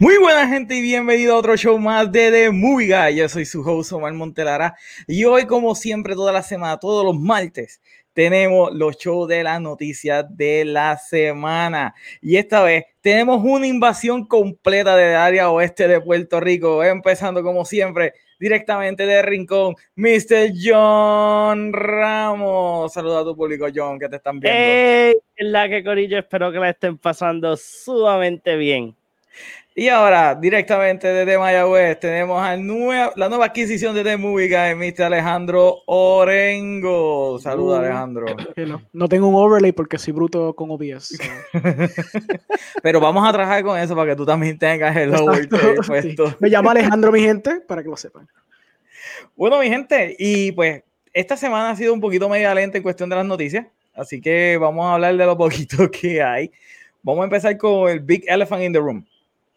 Muy buena gente y bienvenido a otro show más de The Movie Guy. Yo soy su host Omar Montelara y hoy como siempre toda la semana, todos los martes, tenemos los shows de las noticias de la semana. Y esta vez tenemos una invasión completa del área oeste de Puerto Rico, empezando como siempre directamente de Rincón, Mr. John Ramos. Saluda a tu público, John, que te están viendo. Hey, la que corillo, espero que la estén pasando sumamente bien. Y ahora, directamente desde Mayagüez, tenemos a la nueva adquisición de The Movie Guy, Mr. Alejandro Orengo. Saluda, Alejandro. No, tengo un overlay porque soy bruto con OBS. Pero vamos a trabajar con eso para que tú también tengas el overlay puesto. Me llamo Alejandro, mi gente, para que lo sepan. Bueno, mi gente, y pues esta semana ha sido un poquito media lenta en cuestión de las noticias, así que vamos a hablar de lo poquito que hay. Vamos a empezar con el Big Elephant in the Room.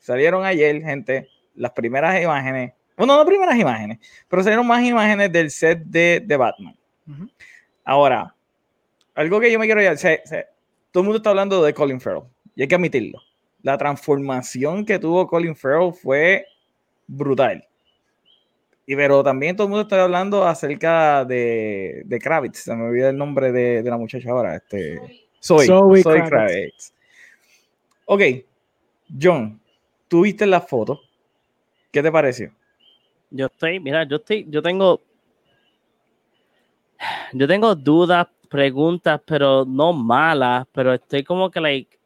Salieron ayer, gente, las primeras imágenes. Bueno, no primeras imágenes, pero salieron más imágenes del set de, de Batman. Ahora, algo que yo me quiero decir, todo el mundo está hablando de Colin Farrell, y hay que admitirlo. La transformación que tuvo Colin Farrell fue brutal. Y pero también todo el mundo está hablando acerca de, de Kravitz. Se me olvida el nombre de, de la muchacha ahora. Este, soy, soy Kravitz. Kravitz. Ok, John, tú viste la foto. ¿Qué te pareció? Yo estoy, mira, yo estoy, yo tengo, yo tengo dudas, preguntas, pero no malas, pero estoy como que, like,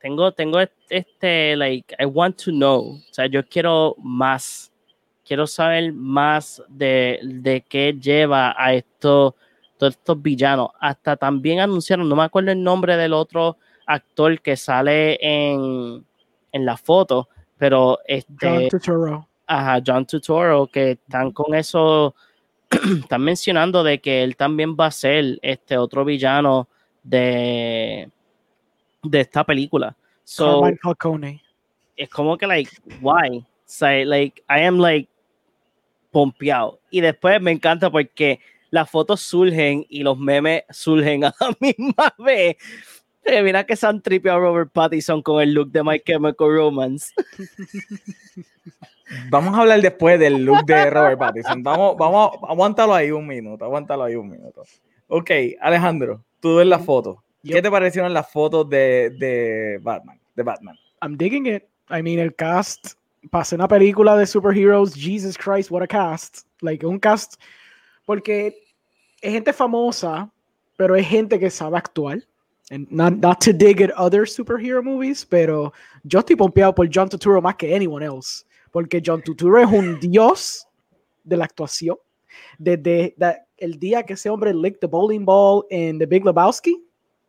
tengo, tengo este, like, I want to know, o sea, yo quiero más, quiero saber más de, de qué lleva a esto todos estos villanos. Hasta también anunciaron, no me acuerdo el nombre del otro actor que sale en, en la foto, pero este. John Turturro. Ajá, John Turturro, que están con eso, están mencionando de que él también va a ser este otro villano de, de esta película. So, Carmine es como que, like, why? So, like, I am, like, pompeado. Y después me encanta porque las fotos surgen y los memes surgen a la misma vez. Eh, mira que se han tripeado a Robert Pattinson con el look de My Chemical Romance. Vamos a hablar después del look de Robert Pattinson. Vamos, vamos, aguántalo ahí un minuto, aguántalo ahí un minuto. Ok, Alejandro, tú ves la foto. ¿Qué te parecieron las fotos de, de Batman? De Batman. I'm digging it. I mean, el cast. Pasé una película de superheroes. Jesus Christ, what a cast. Like, un cast. Porque es gente famosa, pero es gente que sabe actuar. And not, not to dig at other superhero movies, pero yo estoy pompeado por John Turturro más que anyone else. Porque John Turturro es un dios de la actuación. Desde da- el día que ese hombre licked the bowling ball en The Big Lebowski.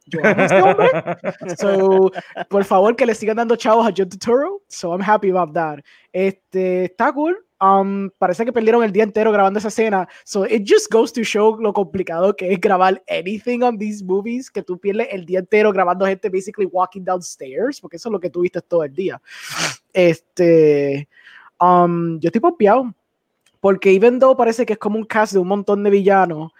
Yo amo a ese hombre. So, por favor, que le sigan dando chavos a John Turturro. So, I'm happy about that. Este, está cool. Um, parece que perdieron el día entero grabando esa escena. So, it just goes to show lo complicado que es grabar anything on these movies, que tú pierdes el día entero grabando gente basically walking downstairs, porque eso es lo que tú viste todo el día. Este, um, yo estoy pompeado. Porque even though parece que es como un cast de un montón de villanos,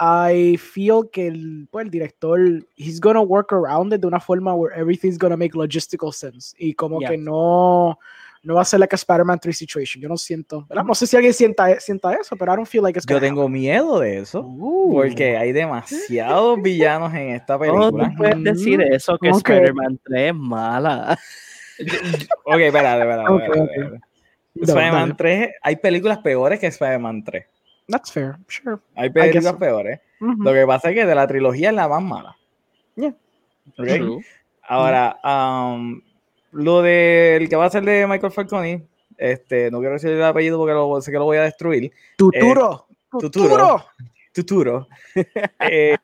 I feel que el, pues, el director, he's gonna work around it de una forma where everything's gonna make logistical sense. Y como Yeah. que no, no va a ser like a Spider-Man 3 situation. Yo no siento, ¿verdad? No sé si alguien sienta, sienta eso, pero I don't feel like it's Yo tengo miedo de eso. Porque hay demasiados villanos en esta ¿Cómo película. tú puedes decir eso que Ok. Spider-Man 3 es mala? Ok, espérate, espérate. Ok, espérate, ok. espérate. Dale, Spider-Man dale. 3, hay películas peores que Spider-Man 3. That's fair, sure. Hay películas so. peores. Ujú. Lo que pasa es que de la trilogía es la más mala. Yeah. True. Ahora, um, lo del que va a ser de Michael Falcone, este, no quiero decir el apellido porque lo, sé que lo voy a destruir. Tuturo. Tuturo. Tuturo. Eh,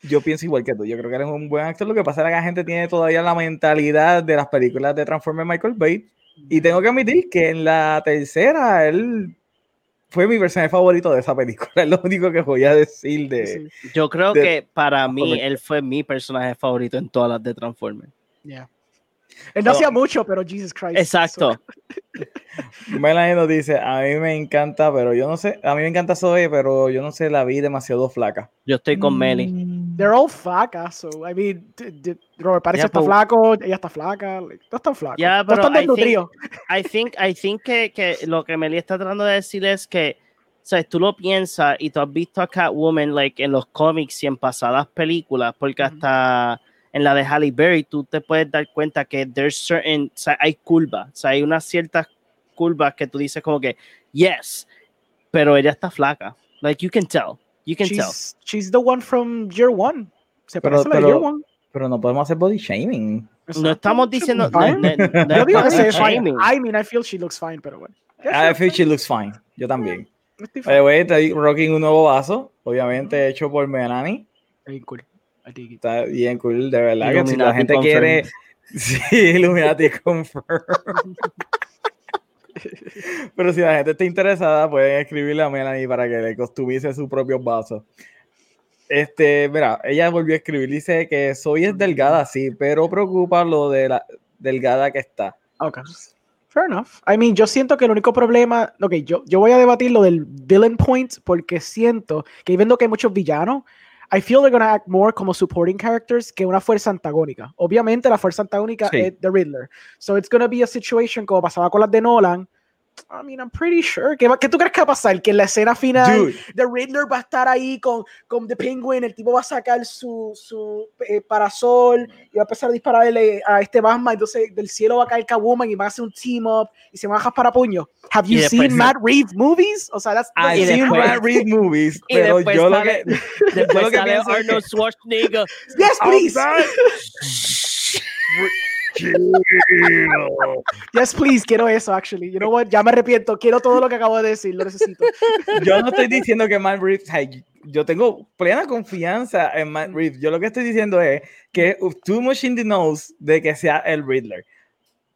yo pienso igual que tú. Yo creo que él es un buen actor. Lo que pasa es que la gente tiene todavía la mentalidad de las películas de Transformers Michael Bay. Y tengo que admitir que en la tercera él fue mi personaje favorito de esa película. Es lo único que voy a decir de. Sí, Yo creo de- que para mí él fue mi personaje favorito en todas las de Transformers. yeah. Él no Oh. hacía mucho, pero Jesus Christ. Exacto. Melanie nos dice: A mí me encanta, pero yo no sé. A mí me encanta Zoe, pero yo no sé, la vi demasiado flaca. Yo estoy con Meli. They're all flacas, so I mean, Robert Pattinson Yeah, está but- flaco, ella está flaca, like, no están flacos, Yeah, no pero están I think- desnutridos. I think, I think que, que lo que Meli está tratando de decir es que, sabes, tú lo piensas y tú has visto a Catwoman like, en los cómics y en pasadas películas, porque hasta en la de Halle Berry tú te puedes dar cuenta que there's certain, o sea, hay curvas, o sea, hay unas ciertas curvas que tú dices como que, yes, pero ella está flaca. Like, you can tell, you can tell. She's, she's the one from Year One. Se Pero- parece a la Year One. Pero no podemos hacer body shaming. No estamos diciendo, no, no- no Yo digo que se shaming. I mean, I feel she looks fine, pero bueno. I feel she looks fine. Yo también. fine. way, estoy rocking un nuevo vaso, obviamente hecho por Melanie. Cool. Está bien cool, de verdad. Que si la Illuminati gente confirmed. quiere. Sí, Illuminati confirm. Pero si la gente está interesada, pueden escribirle a Melanie para que le costumice sus propios vasos. Este, mira, ella volvió a escribir, dice que soy es delgada, sí, pero preocupa lo de la delgada que está. Okay. Fair enough. I mean, yo siento que el único problema, ok, yo, yo voy a debatir lo del villain point porque siento que viendo que hay muchos villanos, I feel they're gonna act more como supporting characters que una fuerza antagónica. Obviamente la fuerza antagónica Sí. es The Riddler. So it's gonna be a situation como pasaba con las de Nolan. I mean, I'm pretty sure. ¿Qué, qué tú crees que va a pasar? Que en la escena final Dude, The Riddler va a estar ahí con, con The Penguin, el tipo va a sacar su, su eh, parasol y va a empezar a dispararle a este Batman, entonces del cielo va a caer Catwoman y va a hacer un team up y se van a jajar para puño. Have you seen Matt Reeves movies? O sea, that's, I've Y seen después- Matt Reeves movies, y pero después yo lo que. Después lo que Arnold Schwarzenegger. yes, please. Yes, please, quiero eso, actually. You know what? Ya me arrepiento. Quiero todo lo que acabo de decir, lo necesito. Yo no estoy diciendo que Matt Reeves, yo tengo plena confianza en Matt Reeves. Yo lo que estoy diciendo es que too much in the nose de que sea el Riddler.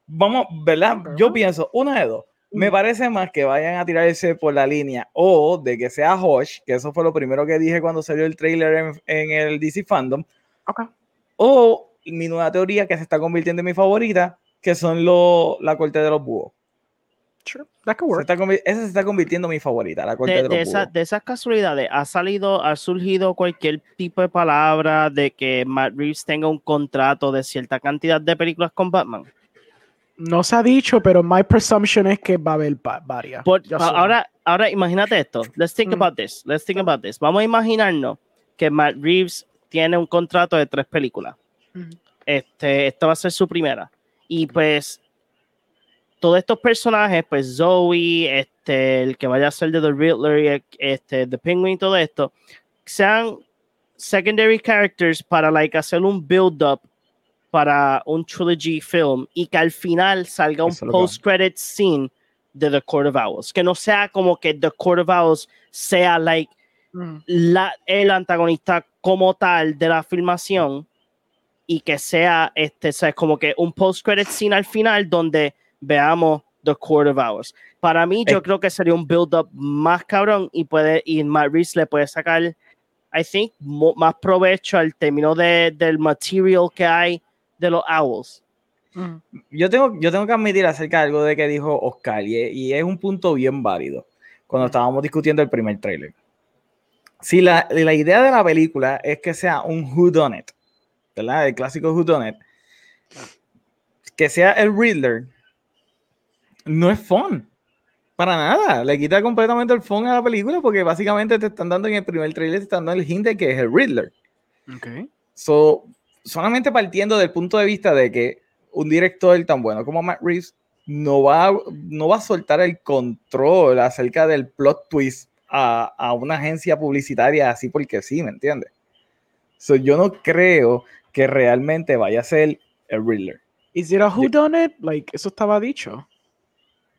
Vamos, ¿verdad? Yo pienso, una de dos. Me parece más que vayan a tirarse por la línea o de que sea Hosh, que eso fue lo primero que dije cuando salió el trailer en, en el DC Fandom. Okay. O mi nueva teoría que se está convirtiendo en mi favorita, que son lo, la corte de los búhos. Sure, that could work. Se está, esa se está convirtiendo en mi favorita, la corte de, de, los de, búhos. esa, de esas casualidades, ¿ha salido, ha surgido cualquier tipo de palabra de que Matt Reeves tenga un contrato de cierta cantidad de películas con Batman? No se ha dicho, pero my presumption es que va a haber va- varias. Por- ahora, ahora imagínate esto. Let's think Mm. about this. Let's think about this. Vamos a imaginarnos que Matt Reeves tiene un contrato de tres películas. Este, esta va a ser su primera. Y pues todos estos personajes, pues Zoe, este, el que vaya a ser de The Riddler, y este, The Penguin y todo esto, sean secondary characters para like hacer un build up para un trilogy film y que al final salga un Eso post credit scene de The Court of Owls, que no sea como que The Court of Owls sea like Mm. la, el antagonista como tal de la filmación y que sea este, sea, como que un post credit scene al final donde veamos The Court of Owls. Para mí, yo Eh. creo que sería un build up más cabrón y puede y Matt Reeves le puede sacar, I think, mo- más provecho al término de, del material que hay de los Owls. Mm. yo tengo, yo tengo que admitir acerca de algo de que dijo Oscar y, es- y es un punto bien válido cuando estábamos discutiendo el primer trailer. Si la, la idea de la película es que sea un Who Done It, ¿verdad? El clásico Who Done It, que sea el Riddler, no es fun. Para nada, le quita completamente el fun a la película porque básicamente te están dando en el primer trailer, te están dando el hint de que es el Riddler. Okay. So, solamente partiendo del punto de vista de que un director tan bueno como Matt Reeves no va, a- no va a soltar el control acerca del plot twist a, a una agencia publicitaria así porque sí, ¿me entiendes? So, yo no creo que realmente vaya a ser el Riddler. Is it a who done it? Like, eso estaba dicho.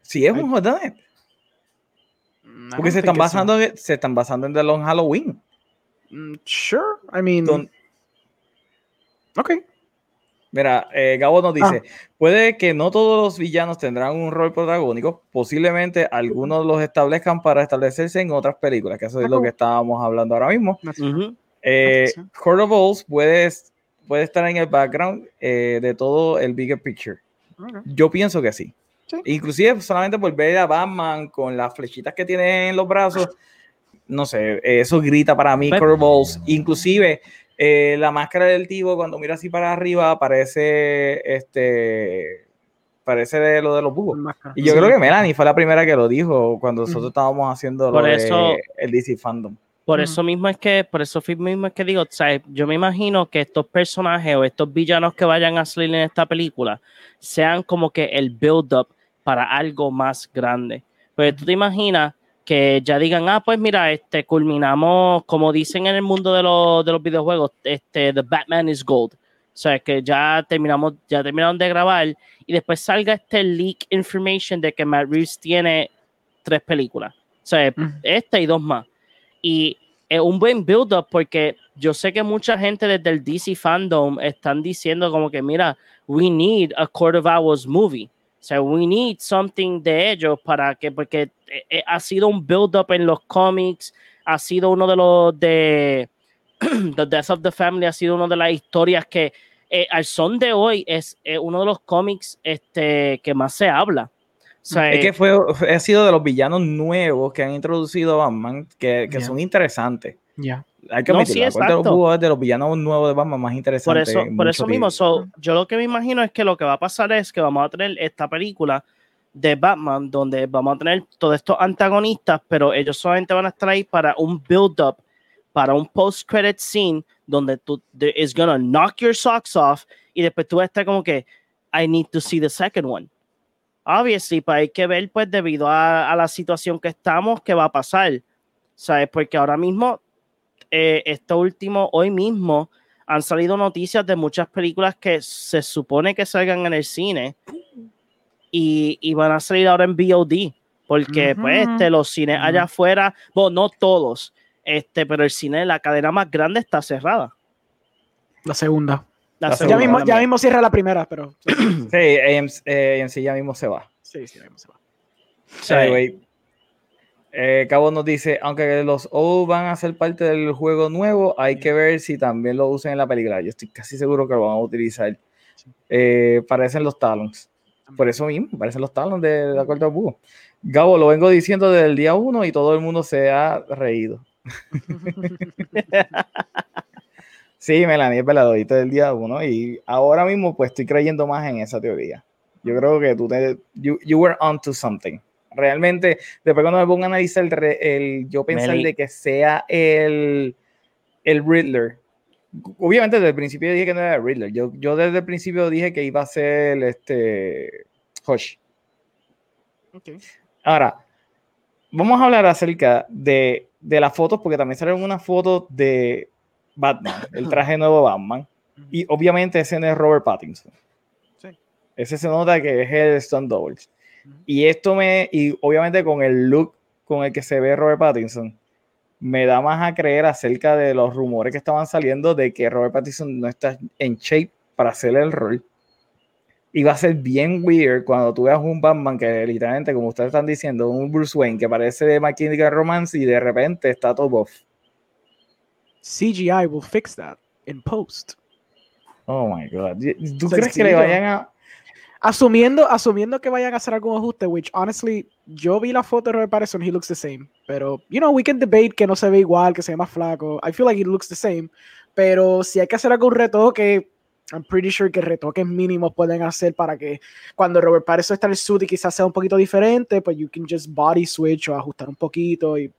Si es un whodunit, Mm, porque se están, think it's a- basando, en- se están basando en The Long Halloween. Mm, Sure. I mean, Don- okay. Mira, eh, Gabo nos dice, puede que no todos los villanos tendrán un rol protagónico, posiblemente algunos los establezcan para establecerse en otras películas, que eso es lo que estábamos hablando ahora mismo. Fine. Eh. Court of Owls puede, puede estar en el background eh, de todo el bigger picture. Okay. Yo pienso que sí. Sí. Inclusive solamente por ver a Batman con las flechitas que tiene en los brazos, no sé, eso grita para mí Court of Owls. Inclusive eh, la máscara del tipo cuando mira así para arriba parece este parece de lo de los búhos. Y yo Sí. creo que Melanie fue la primera que lo dijo cuando nosotros estábamos haciendo lo Por de eso- el DC fandom. Por Ujú. eso mismo es que, por eso mismo es que digo, sea, yo me imagino que estos personajes o estos villanos que vayan a salir en esta película sean como que el build up para algo más grande. Pues tú te imaginas que ya digan, ah, pues mira, este culminamos, como dicen en el mundo de los, de los videojuegos, este, The Batman is Gold. O sea, que ya terminamos, ya terminaron de grabar y después salga este leak information de que Matt Reeves tiene tres películas. O sea, esta y dos más. Y es un buen build-up porque yo sé que mucha gente desde el DC fandom están diciendo como que, mira, we need a Court of Owls movie. O sea, we need something de ellos para que, porque eh, eh, ha sido un build-up en los cómics, ha sido uno de los de The Death of the Family, ha sido una de las historias que eh, al son de hoy es uno de los cómics este, que más se habla. Sea, Es eh, que fue, ha sido de los villanos nuevos que han introducido a Batman que, que Ya. son interesantes. Yeah. Hay que No, sí, de los de los villanos nuevos de Batman más Por interesantes. eso, en por eso mismo, so, yo lo que me imagino es que lo que va a pasar es que vamos a tener esta película de Batman donde vamos a tener todos estos antagonistas, pero ellos solamente van a estar ahí para un build-up, para un post-credit scene donde tú is gonna knock your socks off y después tú vas a estar como que I need to see the second one. Obviously, pues hay que ver, pues debido a, a la situación que estamos, qué va a pasar. ¿Sabes? Porque ahora mismo, eh, esto último, hoy mismo, han salido noticias de muchas películas que se supone que salgan en el cine y, y van a salir ahora en VOD, porque pues este, los cines allá afuera, bueno, no todos, este, pero el cine, la cadena más grande está cerrada. La segunda. La La Ya segunda mismo, ya mismo cierra la primera, pero. Sí, AMC, eh, AMC ya mismo se va. Sí, sí, ya mismo se va. Sí. Anyway, eh, Cabo nos dice, aunque los O van a ser parte del juego nuevo, hay que ver si también lo usan en la película. Yo estoy casi seguro que lo van a utilizar. Eh, parecen los Talons. Por eso mismo, parecen los Talons de, de acuerdo a Búho. Gabo, lo vengo diciendo desde el día uno y todo el mundo se ha reído. Sí, Melanie, es dijiste del día uno y ahora mismo pues estoy creyendo más en esa teoría. Yo creo que tú te, you, you were onto something. Realmente, después cuando me pongo a analizar el, re- el- yo pensar Meli. de que sea el, el Riddler. Obviamente desde el principio dije que no era el Riddler. Yo, yo desde el principio dije que iba a ser este Hush. Ok. Ahora, vamos a hablar acerca de, de las fotos, porque también salieron unas fotos de Batman, el traje nuevo Batman. Y obviamente ese no es Robert Pattinson. Sí. Ese se nota que es el Stone Double. Ujú. Y esto me, y obviamente con el look con el que se ve Robert Pattinson, me da más a creer acerca de los rumores que estaban saliendo de que Robert Pattinson no está en shape para hacer el rol. Y va a ser bien weird cuando tú veas un Batman que literalmente, como ustedes están diciendo, un Bruce Wayne que parece de Chemical Romance y de repente está todo buff. CGI will fix that in post. Oh my god. ¿Tú crees que le vayan a.? Asumiendo, asumiendo que vayan a hacer algún ajuste, which honestly, yo vi la foto de Robert Pattinson, he looks the same. Pero, you know, we can debate que no se ve igual, que se ve más flaco. I feel like he looks the same. Pero si hay que hacer algún retoque, I'm pretty sure que retoques mínimos pueden hacer para que cuando Robert Pattinson está en el suit y quizás sea un poquito diferente, pues you can just body switch o ajustar un poquito y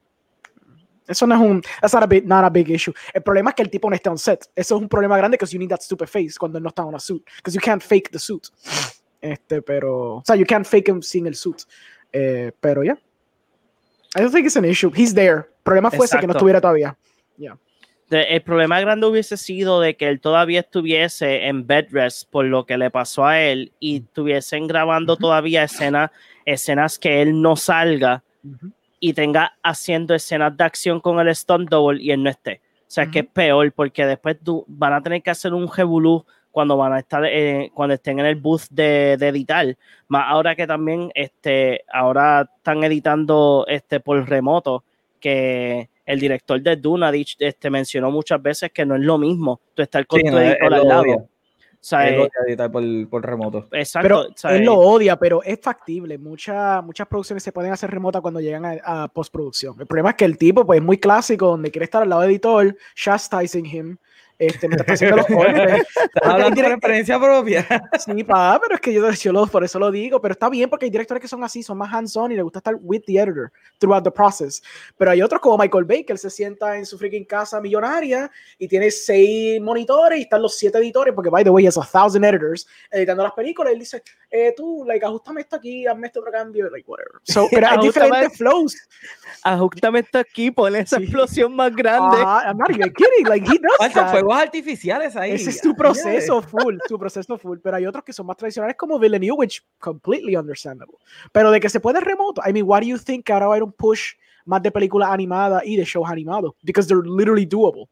eso no es un, that's not a big, not a big issue. El problema es que el tipo no está on set. Eso es un problema grande because you need that stupid face cuando él no está en una suit. Because you can't fake the suit. Este, pero, o sea, you can't fake him sin el suit. Eh, pero ya. I don't think it's an issue. He's there. El problema fuese que no Exacto. estuviera todavía. De- el problema grande hubiese sido de que él todavía estuviese en bed rest por lo que le pasó a él y estuviesen grabando todavía escenas, escenas que él no salga y tenga haciendo escenas de acción con el stunt double y él no esté. O sea, que es peor porque después tú- van a tener que hacer un revolú cuando van a estar eh, cuando estén en el booth de, de editar. Más ahora que también este ahora están editando este por remoto que el director de Duna ha dicho- este, mencionó muchas veces que no es lo mismo tú estar con Sí, tu no, editor al lado. O sea, Él eh, odia editar por, por remoto. exacto. Pero o sea, él eh, lo odia, pero es factible. Muchas muchas producciones se pueden hacer remotas cuando llegan a, a postproducción. El problema es que el tipo, pues, es muy clásico, donde quiere estar al lado del editor, chastising him, este, mientras está haciendo los golpes. Hablando por experiencia propia. Sí, pa, pero es que yo, yo lo- por eso lo digo, pero está bien porque hay directores que son así, son más hands-on y les gusta estar with the editor throughout the process. Pero hay otros como Michael Bay, que él se sienta en su freaking casa millonaria y tiene seis monitores y están los siete editores, porque by the way, has a thousand editors editando las películas. Y él dice, eh, tú, like, ajustame esto aquí, hazme este otro cambio, like, whatever. So, pero hay diferentes flows. ajustame esto aquí, pon esa Sí. explosión más grande. Ajá, I'm not even kidding, like, he does that. Fuegos artificiales ahí. Ese es tu proceso full, tu proceso full. Pero hay otros que son más tradicionales como Villeneuve, which completely understandable. Pero de que se puede remoto. I mean, why do you think que ahora va a haber un push más de películas animadas y de shows animados? Because they're literally doable.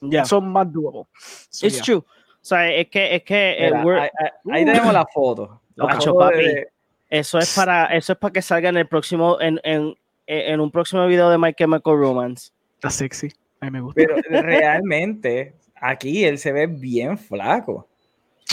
Ya. Son más doable. So, It's yeah. true. O sea, es que, es que eh, Mira, we're- ahí, ahí- tenemos la foto. La foto papi. de- eso es para, eso es para que salga en el próximo, en, en, en un próximo video de My Chemical Romance. Está sexy. A mí me gusta. Pero realmente, aquí él se ve bien flaco.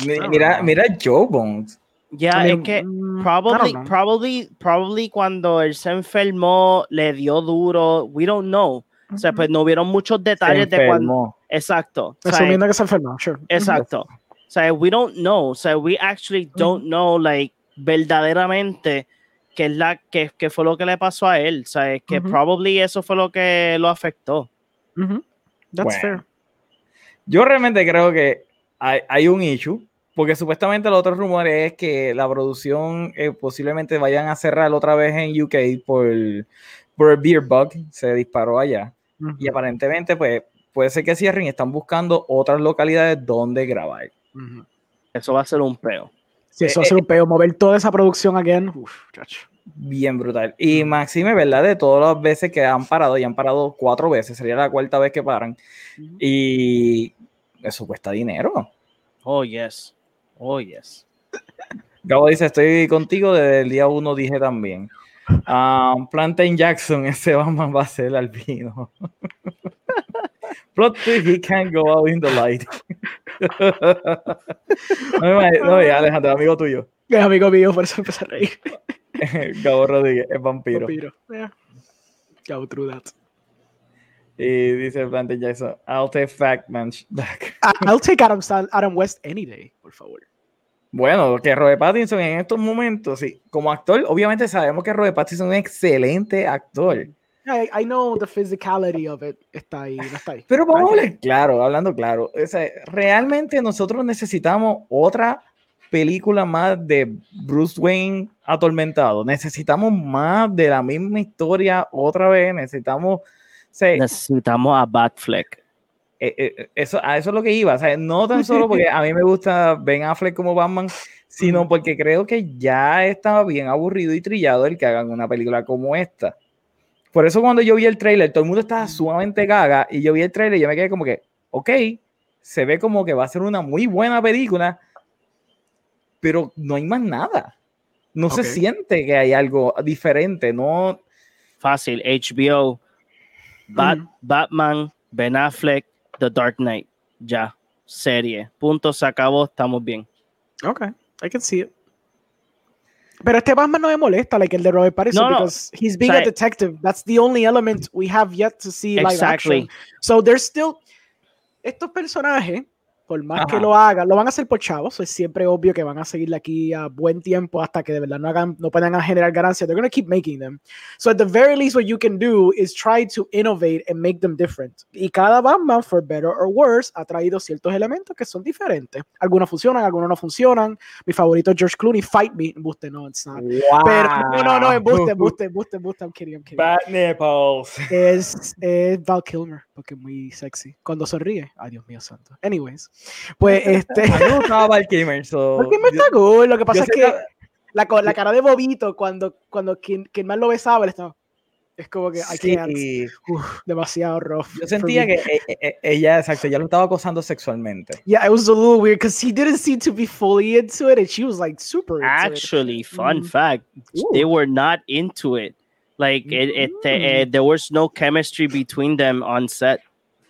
Don't Mira, mira Joe Bones. Ya, I es que mm, probably, probably, probably cuando él se enfermó, le dio duro, we don't know. O sea, pues no hubieron muchos detalles de cuando. enfermó. Exacto. O sea, Asumiendo que se enfermó, sure. Exacto. O sea, we don't know. O sea, we actually don't know, like, verdaderamente qué es la que, qué fue lo que le pasó a él. O sea, es que Ujú. probably eso fue lo que lo afectó. That's Bueno. fair. Yo realmente creo que hay, hay un issue, porque supuestamente los otros rumores es que la producción eh, posiblemente vayan a cerrar otra vez en UK por, por el beer bug, se disparó allá. Y aparentemente, pues, puede ser que cierren y están buscando otras localidades donde grabar. Eso va a ser un peo. Si eso Eh, hace un peo, mover toda esa producción again. Uf, chacho. Bien brutal. Y Maxime, ¿verdad? De todas las veces que han parado, y han parado cuatro veces, sería la cuarta vez que paran. Y eso cuesta dinero. Oh, yes. Oh, yes. Gabo dice, estoy contigo desde el día uno, dije también. Ah, Plantain Jackson, ese Batman va a ser albino. Plot twist, he can't go out in the light. no, ya, Alejandro, amigo tuyo. Es amigo mío, por eso empecé a reír. Gabo Rodríguez, es vampiro. Vampiro. Yeah. Through that. Y dice Plantain Jackson, I'll take fact man back. I- I'll take Adam, Adam West any day, por favor. Bueno, que Robert Pattinson en estos momentos, sí, como actor, obviamente sabemos que Robert Pattinson es un excelente actor. I, I know the physicality of it está ahí, no está ahí. Pero vamos a hablar claro, hablando claro. o sea, realmente nosotros necesitamos otra película más de Bruce Wayne atormentado. Necesitamos más de la misma historia otra vez. Necesitamos. o sea, Necesitamos a Batfleck. eh, eh, eso, a eso es lo que iba. o sea, no tan solo porque a mí me gusta Ben Affleck como Batman, sino porque creo que ya estaba bien aburrido y trillado el que hagan una película como esta. Por eso cuando yo vi el trailer, todo el mundo estaba sumamente gaga y yo vi el trailer y yo me quedé como que, ok, se ve como que va a ser una muy buena película, pero no hay más nada. No se Ok. siente que hay algo diferente, no, Fácil. HBO. Bat-. Batman, Ben Affleck, The Dark Knight. Ya. Serie. Punto, se acabó, estamos bien. Okay, I can see it. Pero este Batman no me molesta, like el de Robert Pattinson, No, no. because he's being O sea, a detective. That's the only element we have yet to see live Exactly. action. So there's still estos personajes, por más que Ajá. lo hagan, lo van a hacer por chavos. Es siempre obvio que van a seguirle aquí a buen tiempo hasta que de verdad no hagan, no puedan generar ganancias. They're gonna keep making them. So at the very least, what you can do is try to innovate and make them different. Y cada Batman, for better or worse, ha traído ciertos elementos que son diferentes. Algunos funcionan, algunos no funcionan. Mi favorito es George Clooney, Fight Me. Embuste, no, it's not. Pero no, no, no, embuste, embuste, embuste, embuste. I'm kidding, I'm kidding. Bad nipples. Es, es Val Kilmer, porque es muy sexy. Cuando sonríe, ay Dios mío santo. Anyways, pues este. A mí me gustaba Val Kilmer, so, Val Kilmer yo- está cool. Lo que pasa yo es que la, la cara de Bobito, cuando, cuando quien, quien más lo besaba, él estaba. Es como que can't. Sí. Uf, demasiado rough. Yo sentía que e- e- ella, exacto, ella lo estaba acosando sexualmente. Yeah, it was a little weird because he didn't seem to be fully into it, and she was like super into it. Actually, fun Mm. fact, Ooh. they were not into it. Like it, it, eh, there was no chemistry between them on set.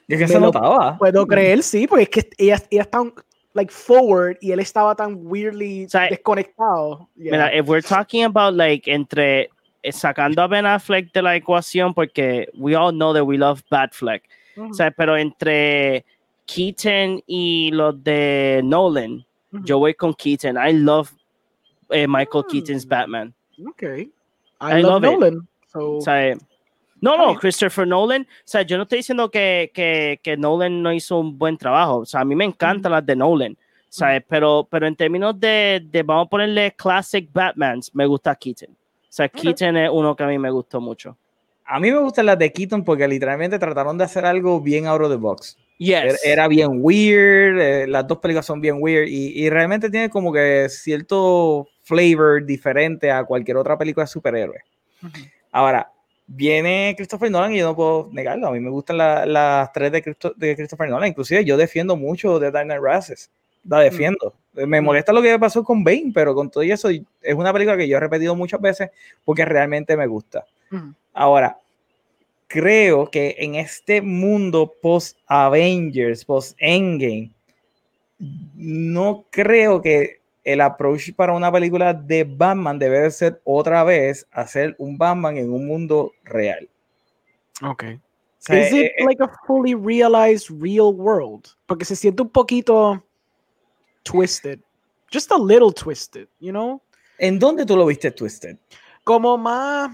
Y es que Me se lo notaba. Puedo creer, sí, porque es que ella, ella está like forward y él estaba tan weirdly O sea, desconectado. Yeah. Mira, if we're talking about like entre eh, sacando a Ben Affleck de la ecuación porque we all know that we love Batfleck. Ujú, O sea, pero entre Keaton y los de Nolan, ujú. yo voy con Keaton. I love eh, Michael Mm. Keaton's Batman. Okay. I I, love, love it. So, O sea, no, Está no, bien. Christopher Nolan. O sea, yo no estoy diciendo que, que, que Nolan no hizo un buen trabajo. O sea, a mí me encantan las de Nolan. Sea, pero, pero en términos de, de, vamos a ponerle classic Batmans, me gusta Keaton. O sea, Keaton es uno que a mí me gustó mucho. A mí me gustan las de Keaton porque literalmente trataron de hacer algo bien out of the box. Yes. era bien weird, eh, las dos películas son bien weird y, y realmente tiene como que cierto flavor diferente a cualquier otra película de superhéroes. Ahora, viene Christopher Nolan y yo no puedo negarlo. A mí me gustan la- las tres de, Christo- de Christopher Nolan. Inclusive yo defiendo mucho de Dark Knight Rises. La defiendo. Me Mm. molesta lo que pasó con Bane, pero con todo eso es una película que yo he repetido muchas veces porque realmente me gusta. Ujú. Ahora, creo que en este mundo post-Avengers, post-Endgame, no creo que el approach para una película de Batman debe de ser otra vez hacer un Batman en un mundo real. Okay. O sea, Is it eh, eh, like a fully realized real world? Porque se siente un poquito twisted. Just a little twisted, you know? ¿En dónde tú lo viste Twisted? Como más,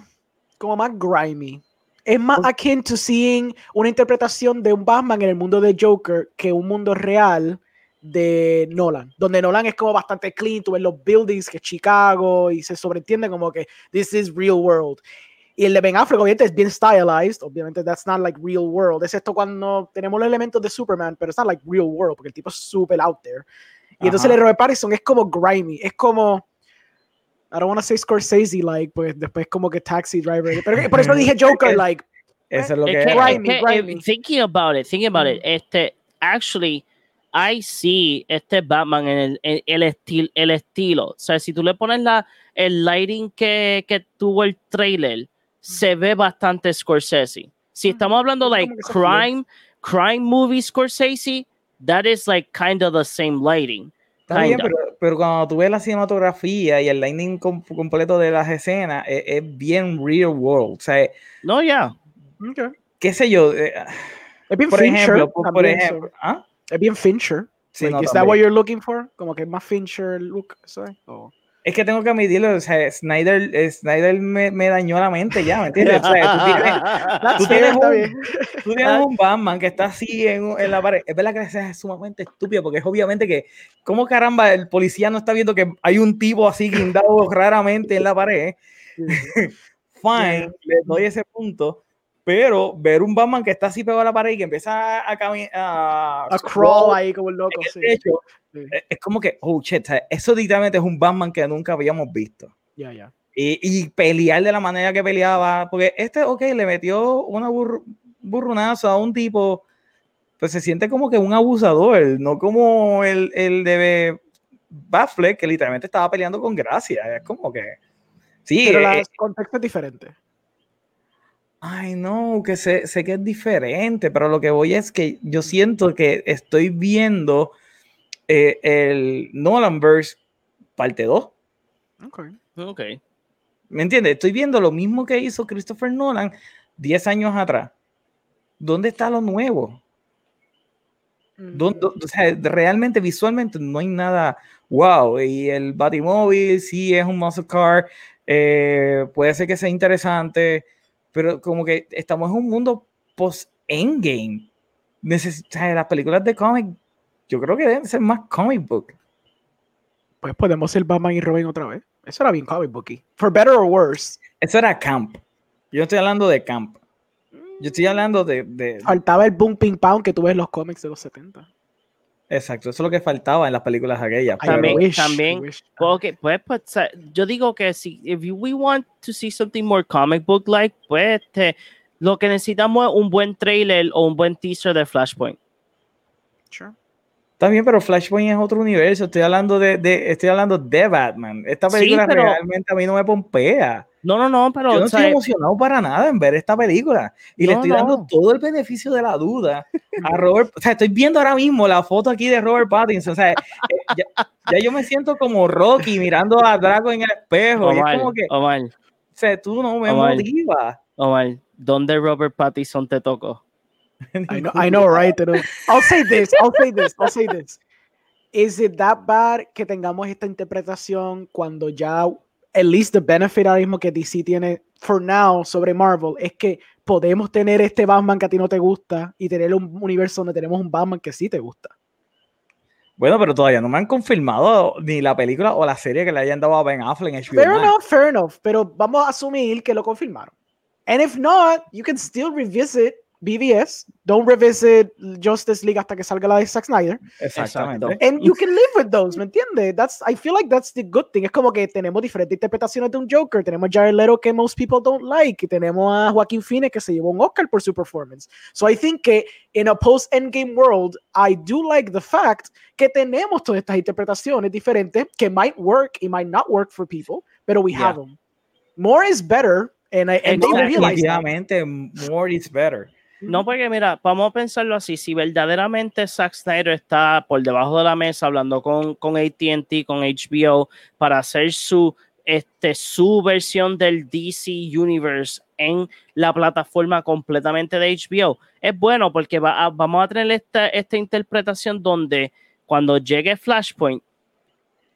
como más grimy. Es más Ok. akin to seeing una interpretación de un Batman en el mundo de Joker que un mundo real de Nolan, donde Nolan es como bastante clean, tú ves los buildings que es Chicago y se sobreentiende como que this is real world. Y el de Ben Affleck, obviamente, es bien stylized. Obviamente, that's not like real world. Es esto cuando tenemos los elementos de Superman, pero it's not like real world, porque el tipo es super out there. Y entonces el de Robert Pattinson es como grimy. Es como. I don't want to say Scorsese, like, pues después como que Taxi Driver. Pero por eso dije Joker, like. Eso es lo que, Es que- es. grimy, es que, grimy. eh, Thinking about it, thinking about it, este, actually, I see este Batman en el, en el, estil- el estilo. O sea, si tú le pones la, el lighting que, que tuvo el trailer, se ve bastante Scorsese. Si estamos hablando like crime, crime movie Scorsese, that is like kind of the same lighting. Está bien, pero, pero cuando tú ves la cinematografía y el lighting com- completo de las escenas, es, es bien real world. O sea, No, yeah. Okay. qué sé yo. eh, Es bien por ejemplo, por, por también, so- ejemplo. ¿ah? Es bien Fincher. Sí, Like, no, is that what you're looking for? Como que es más Fincher look, ¿sabes? O- Es que tengo que admitirlo, o sea, Snyder, eh, Snyder me, me dañó la mente ya, ¿me entiendes? O sea, tú tienes, Tú tienes un- tú tienes un Batman que está así en, en la pared. Es verdad que es sumamente estúpido, porque es obviamente que, ¿cómo caramba el policía no está viendo que hay un tipo así guindado raramente en la pared? Fine, le doy ese punto, pero ver un Batman que está así pegado a la pared y que empieza a caminar, a, A crawl ahí como el loco, sí. Sí. es- es como que, oh shit, eso literalmente es un Batman que nunca habíamos visto. Ya, ya. Y, y pelear de la manera que peleaba, porque este, ok, le metió una burr- burrunazo a un tipo, pues se siente como que un abusador, no como el, el de Batfleck, que literalmente estaba peleando con gracia. Es como que. Sí, Pero eh, el contexto es diferente. Ay, no, que sé, sé que es diferente, pero lo que voy es que yo siento que estoy viendo eh, el Nolanverse parte 2. Okay. Ok. ¿Me entiendes? Estoy viendo lo mismo que hizo Christopher Nolan 10 años atrás. ¿Dónde está lo nuevo? ¿Dó- dó- o sea, realmente visualmente no hay nada wow. Y el Batimóvil sí es un muscle car, eh, puede ser que sea interesante, pero como que estamos en un mundo post-endgame. Las películas de cómic, yo creo que deben ser más comic book. Pues podemos ser Batman y Robin otra vez. Eso era bien comic booky. For better or worse. Eso era camp. Yo no estoy hablando de camp. Yo estoy hablando de, de- Faltaba el boom ping pong que tú ves en los cómics de los 70. Exacto, eso es lo que faltaba en las películas aquellas. Pero- También- wish, también- wish. Ok, pues, pues, yo digo que si if you- we want to see something more comic book like, pues este, lo que necesitamos es un buen trailer o un buen teaser de Flashpoint. Sure. Está bien, pero Flashpoint es otro universo. Estoy hablando de, de- estoy hablando de Batman. Esta Sí, película pero- realmente a mí no me pompea. No, no, no, pero Yo no o sea, estoy emocionado para nada en ver esta película. Y le estoy no. dando todo el beneficio de la duda a Robert. O sea, estoy viendo ahora mismo la foto aquí de Robert Pattinson. O sea, eh, ya, ya yo me siento como Rocky mirando a Drago en el espejo. y es como que, o sea, tú no me motivas. Omar, ¿dónde Robert Pattinson te tocó? I know, I know, right? Pero- I'll say this, I'll say this, I'll say this. Is it that bad que tengamos esta interpretación cuando ya, at least the benefit ahora mismo que DC tiene for now sobre Marvel es que podemos tener este Batman que a ti no te gusta y tener un universo donde tenemos un Batman que sí te gusta? Bueno, pero todavía no me han confirmado ni la película o la serie que le hayan dado a Ben Affleck en HBO. Fair enough, fair enough, pero vamos a asumir que lo confirmaron. And if not, you can still revisit BVS. Don't revisit Justice League hasta que salga la de Zack Snyder. Exactamente. And you can live with those, ¿me entiendes? That's, I feel like that's the good thing. Es como que tenemos diferentes interpretaciones de un Joker. Tenemos a Jared Leto que most people don't like. Y tenemos a Joaquin Phoenix que se llevó un Oscar por su performance. So I think que in a post-endgame world, I do like the fact que tenemos todas estas interpretaciones diferentes que might work y might not work for people, pero we Yeah. have them. More is better, and, I, and they realize that. Definitivamente, more is better. No, porque mira, vamos a pensarlo así, si verdaderamente Zack Snyder está por debajo de la mesa hablando con, con ATT, con HBO, para hacer su, este, su versión del DC Universe en la plataforma completamente de HBO, es bueno porque va a- vamos a tener esta, esta interpretación donde cuando llegue Flashpoint,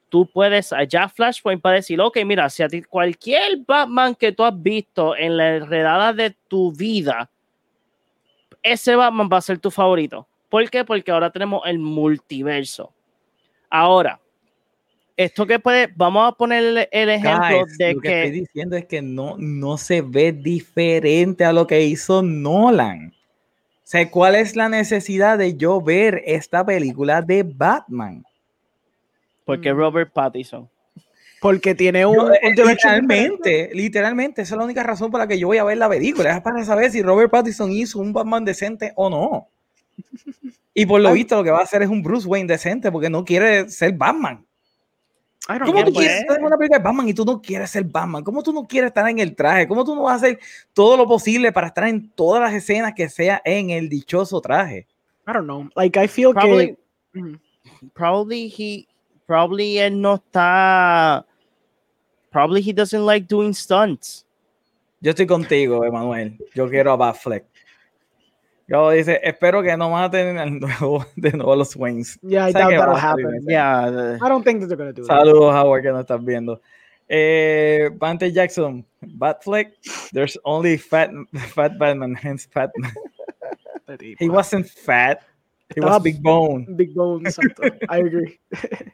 tú puedes allá Flashpoint para decir, ok, mira, si a ti cualquier Batman que tú has visto en la enredada de tu vida, ese Batman va a ser tu favorito. ¿Por qué? Porque ahora tenemos el multiverso. Ahora, esto que puede, vamos a poner el, ejemplo Guys, de lo que, que, estoy diciendo es que no, no se ve diferente a lo que hizo Nolan. O sea, ¿cuál es la necesidad de yo ver esta película de Batman? porque Mm. Robert Pattinson. Porque tiene un, Yo, un eh, literalmente, literalmente, esa es la única razón por la que yo voy a ver la película. Es para saber si Robert Pattinson hizo un Batman decente o no. Y por lo Ay. visto, lo que va a hacer es un Bruce Wayne decente porque no quiere ser Batman. I don't ¿Cómo know. tú quieres estar en una película de Batman y tú no quieres ser Batman? ¿Cómo tú no quieres estar en el traje? ¿Cómo tú no vas a hacer todo lo posible para estar en todas las escenas que sea en el dichoso traje? I don't know. Like, I feel Probably, que... Mhm. probably he, probably él no está, probably he doesn't like doing stunts. Yo estoy contigo, Emanuel. Yo quiero a Batfleck. Yo dice, espero que no maten al nuevo, de nuevo a los Waynes. Yeah, I ¿Sabes doubt that'll happen. Yeah, the- I don't think that they're gonna do it. Saludos, Howard, que no estás viendo. Eh, Bante Jackson, Batfleck, there's only fat, fat Batman, hence Batman. Este. He wasn't fat, he was Estaba- big bone. Big Bone, exacto. I agree.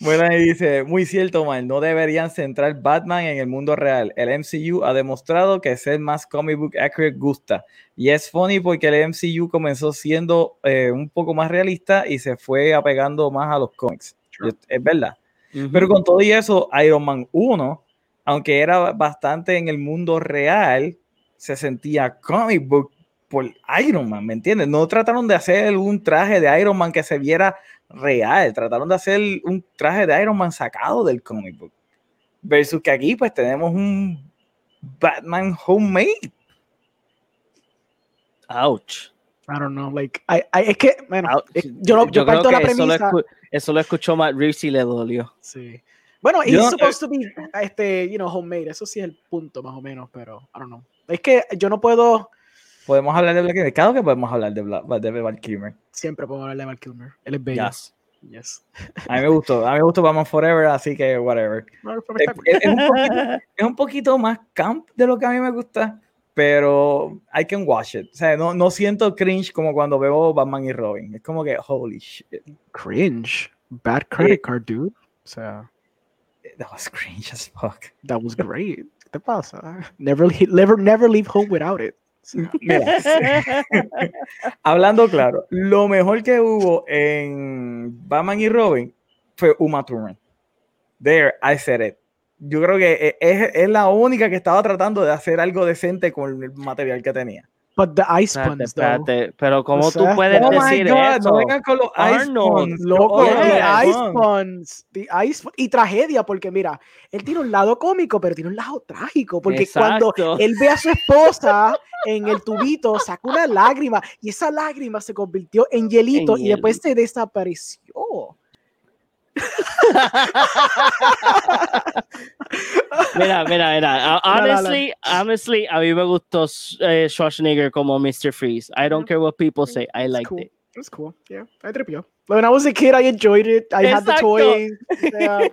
Bueno, y dice, muy cierto, mal, no deberían centrar Batman en el mundo real. El MCU ha demostrado que ser más comic book accurate gusta. Y es funny porque el MCU comenzó siendo eh, un poco más realista y se fue apegando más a los cómics. Sure. Es verdad. Pero con todo y eso, Iron Man 1, aunque era bastante en el mundo real, se sentía comic book por Iron Man, ¿me entiendes? No trataron de hacer un traje de Iron Man que se viera real, trataron de hacer un traje de Iron Man sacado del comic book. Versus que aquí pues tenemos un Batman homemade. Ouch. I don't know. Like, I, I, es que, bueno, es- yo, yo, creo parto la que eso lo, premisa. escu- eso lo escuchó Matt Reeves y le dolió. Sí. Bueno, Yo- he's supposed to be, este, you know, homemade. Eso sí es el punto, más o menos, pero I don't know. Es que yo no puedo, Podemos hablar de Black Kimmer. Claro que podemos hablar de Black, de Val Kilmer. siempre puedo hablar de Val Kilmer. Él es bello. Yes. Yes. A mí me gustó, a mí me gustó Batman Forever, así que whatever. No, Es, es- un poquito, es un poquito más camp de lo que a mí me gusta, pero I can watch it. O sea, no, no siento cringe como cuando veo Batman y Robin. Es como que, holy shit, Cringe. Bad credit card, dude. O sea, that was cringe as fuck. that was great. ¿Qué te pasa? Never, never, never leave home without it. Mira, hablando claro, lo mejor que hubo en Batman y Robin fue Uma Thurman. There, I said it. Yo creo que e- es, es la única que estaba tratando de hacer algo decente con el material que tenía. But the ice Espérate, puns, espérate, Pero ¿cómo O tú puedes Oh decir God, eso? no vengan con los ice Arnold, puns. Loco, the ice puns. puns, the ice y tragedia, porque mira, él tiene un lado cómico, pero tiene un lado trágico, porque cuando Exacto. él ve a su esposa en el tubito, saca una lágrima y esa lágrima se convirtió en hielito En y después se desapareció. Mira, mira, mira. No, no, no. Honestly, honestly, a mí me gustó eh, Schwarzenegger como Mr. Freeze. I don't care what people say. I It's liked cool. it. It's cool. Yeah, I tripió. When I was a kid, I enjoyed it. I had the Exacto. toys.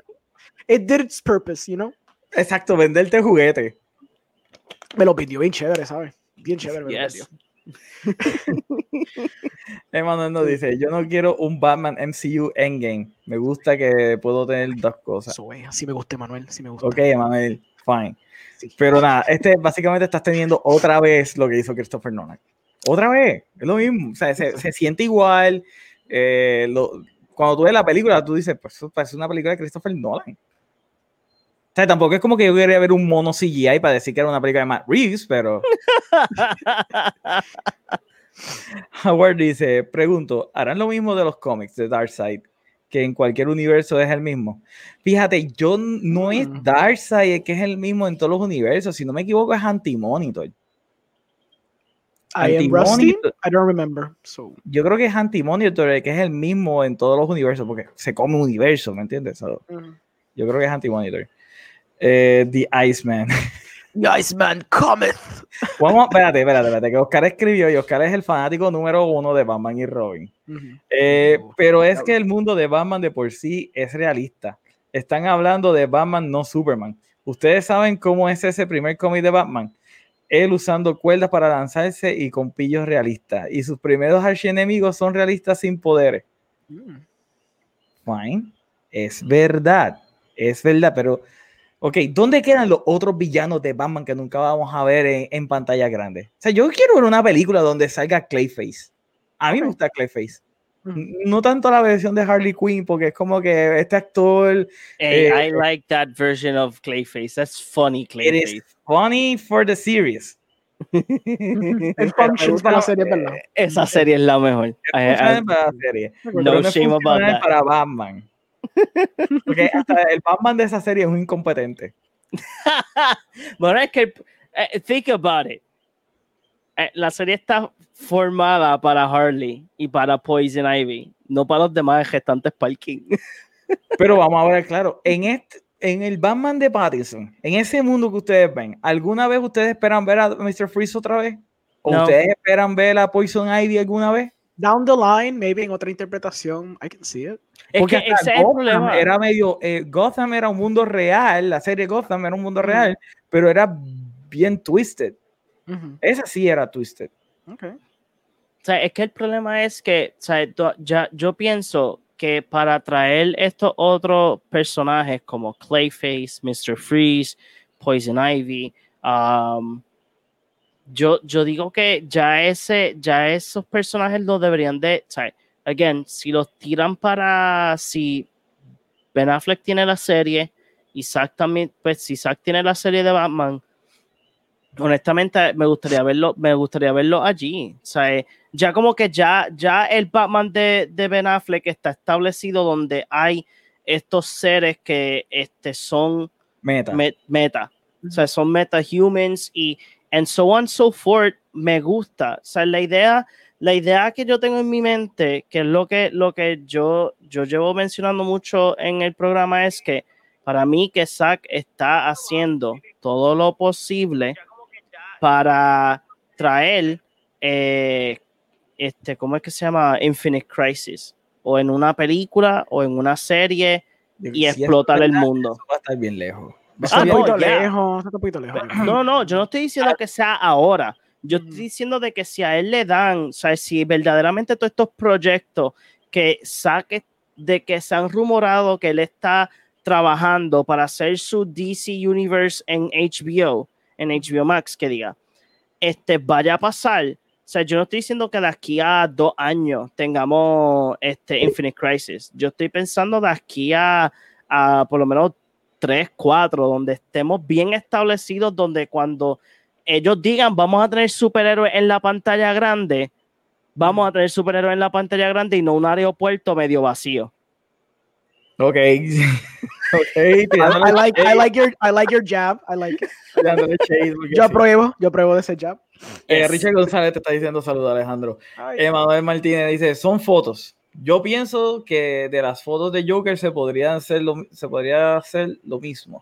it did its purpose, you know. Exacto, venderte juguete. Me lo pidió bien chévere, ¿sabes? Bien chévere. Me lo Yes. pidió. Emanuel nos dice, yo no quiero un Batman MCU Endgame. Me gusta que puedo tener dos cosas. Eso es, así me gusta, Manuel. Sí me gusta. Ok, Emanuel, fine. Sí. Pero nada, este básicamente estás teniendo otra vez lo que hizo Christopher Nolan. Otra vez, es lo mismo. O sea, se, se siente igual. eh, lo- cuando tú ves la película, tú dices, pues eso parece una película de Christopher Nolan. O sea, tampoco es como que yo quería ver un mono CGI para decir que era una película de Matt Reeves, pero Howard dice, pregunto, ¿harán lo mismo de los cómics de Darkseid? Que en cualquier universo es el mismo. Fíjate, yo no es Mm. Darkseid el que es el mismo en todos los universos. Si no me equivoco, es Anti-Monitor. I am rusty. I don't remember. So, Yo creo que es Anti-Monitor que es el mismo en todos los universos, porque se come universo, ¿me entiendes? So, mm. yo creo que es Anti-Monitor. Eh, The Iceman. The Iceman cometh. Vamos, espérate, espérate, espérate, que Oscar escribió y Oscar es el fanático número uno de Batman y Robin. Eh, Oh, pero es que el mundo de Batman de por sí es realista. Están hablando de Batman, no Superman. Ustedes saben cómo es ese primer cómic de Batman. Él usando cuerdas para lanzarse y con pillos realistas. Y sus primeros archienemigos son realistas sin poderes. Mm. Fine. Es verdad. Es verdad, pero, ok, ¿dónde quedan los otros villanos de Batman que nunca vamos a ver en, en pantalla grande? O sea, yo quiero ver una película donde salga Clayface. A mí me gusta Clayface. No tanto la versión de Harley Quinn, porque es como que este actor. Hey, eh, I like that version of Clayface. That's funny, Clayface. It is funny for the series. para la serie, ¿verdad? Esa serie es la mejor. I, I, para la serie. No shame about that. Para Batman. Porque hasta el Batman de esa serie es un incompetente. bueno, es que, uh, think about it. Uh, la serie está formada para Harley y para Poison Ivy, no para los demás gestantes Parking. Pero vamos a ver, claro, en este, en el Batman de Pattinson, en ese mundo que ustedes ven, ¿alguna vez ustedes esperan ver a Mr. Freeze otra vez? ¿O No. ustedes esperan ver a Poison Ivy alguna vez? Down the line, maybe en otra interpretación, I can see it. Es Porque que ese es el Gotham problema. era medio, eh, Gotham era un mundo real, la serie Gotham era un mundo real, pero era bien twisted. Ujú. Esa sí era twisted. Okay. O sea, es que el problema es que, o sea, ya, yo pienso que para traer estos otros personajes como Clayface, Mr. Freeze, Poison Ivy, um, yo, yo digo que ya ese, ya esos personajes los deberían de, o sea, again, si los tiran para, si Ben Affleck tiene la serie Zack también, pues si Zack tiene la serie de Batman, honestamente me gustaría verlo, me gustaría verlo allí. O sea, eh, ya como que ya, ya el Batman de, de Ben Affleck está establecido donde hay estos seres que este, son Meta. me- meta. O sea, son meta-humans y and so on so forth. Me gusta. O sea, la idea, la idea que yo tengo en mi mente, que es lo que, lo que yo, yo llevo mencionando mucho en el programa, es que para mí que Zack está haciendo todo lo posible para traer eh, este, ¿cómo es que se llama? Infinite Crisis. O en una película o en una serie y Si explotar el mundo. va a estar bien lejos. Está Ah, un no, poquito ya. lejos, está un poquito lejos. No, no, yo no estoy diciendo que sea ahora. Yo Ujú. estoy diciendo de que si a él le dan, o sea, si verdaderamente todos estos proyectos que saque de que se han rumorado que él está trabajando para hacer su DC Universe en HBO, en HBO Max, que diga, este vaya a pasar. O sea, yo no estoy diciendo que de aquí a dos años tengamos este Infinite Crisis. Yo estoy pensando de aquí a, a por lo menos tres, cuatro, donde estemos bien establecidos, donde cuando ellos digan vamos a tener superhéroes en la pantalla grande, vamos a tener superhéroes en la pantalla grande y no un aeropuerto medio vacío. Ok. ok, I, like, I like your, I like your jab. I like it. Yo apruebo, yo apruebo de ese jab. Eh, Richard González te está diciendo saludos, Alejandro. Emanuel Martínez dice, son fotos. Yo pienso que de las fotos de Joker se podría hacer lo, se podría hacer lo mismo.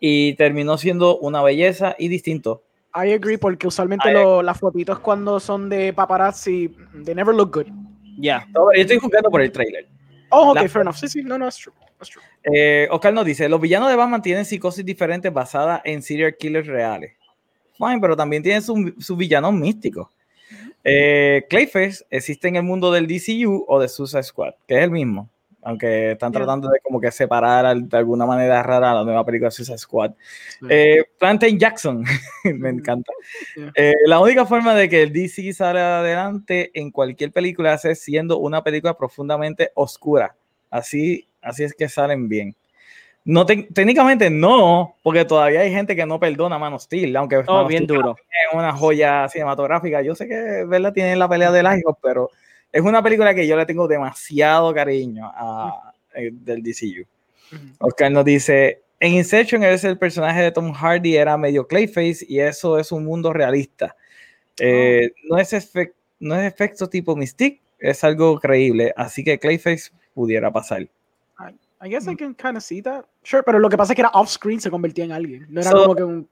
Y terminó siendo una belleza y distinto. I agree, porque usualmente lo- las fotitos cuando son de paparazzi, they never look good. Ya. Yo estoy jugando por el trailer. Oh, ok, La- fair enough. Sí, sí, no, no, it's true. That's true. Eh, Oscar nos dice, los villanos de Batman tienen psicosis diferentes basadas en serial killers reales. Fine, pero también tienen sus sus villanos místicos. Eh, Clayface existe en el mundo del DCU o de Suicide Squad, que es el mismo. Aunque están tratando de como que separar de alguna manera rara la nueva película de Suicide Squad. Eh, Plantain Jackson, me Mm. encanta. Eh, la única forma de que el DC salga adelante en cualquier película es siendo una película profundamente oscura. Así, así es que salen bien. No te- técnicamente no, porque todavía hay gente que no perdona a Man of Steel, aunque Man Oh, of bien Steel duro. es una joya cinematográfica. Yo sé que Verla tiene la pelea de hijos, pero es una película que yo le tengo demasiado cariño a, eh, del DCU. Oscar nos dice, en Inception es el personaje de Tom Hardy era medio Clayface y eso es un mundo realista. Eh, no, es efec- no es efecto tipo Mystique, es algo creíble, así que Clayface pudiera pasar. I guess I can kind of see that. Sure, pero lo que pasa es que era off screen, se convertía en alguien. No era So- como que un.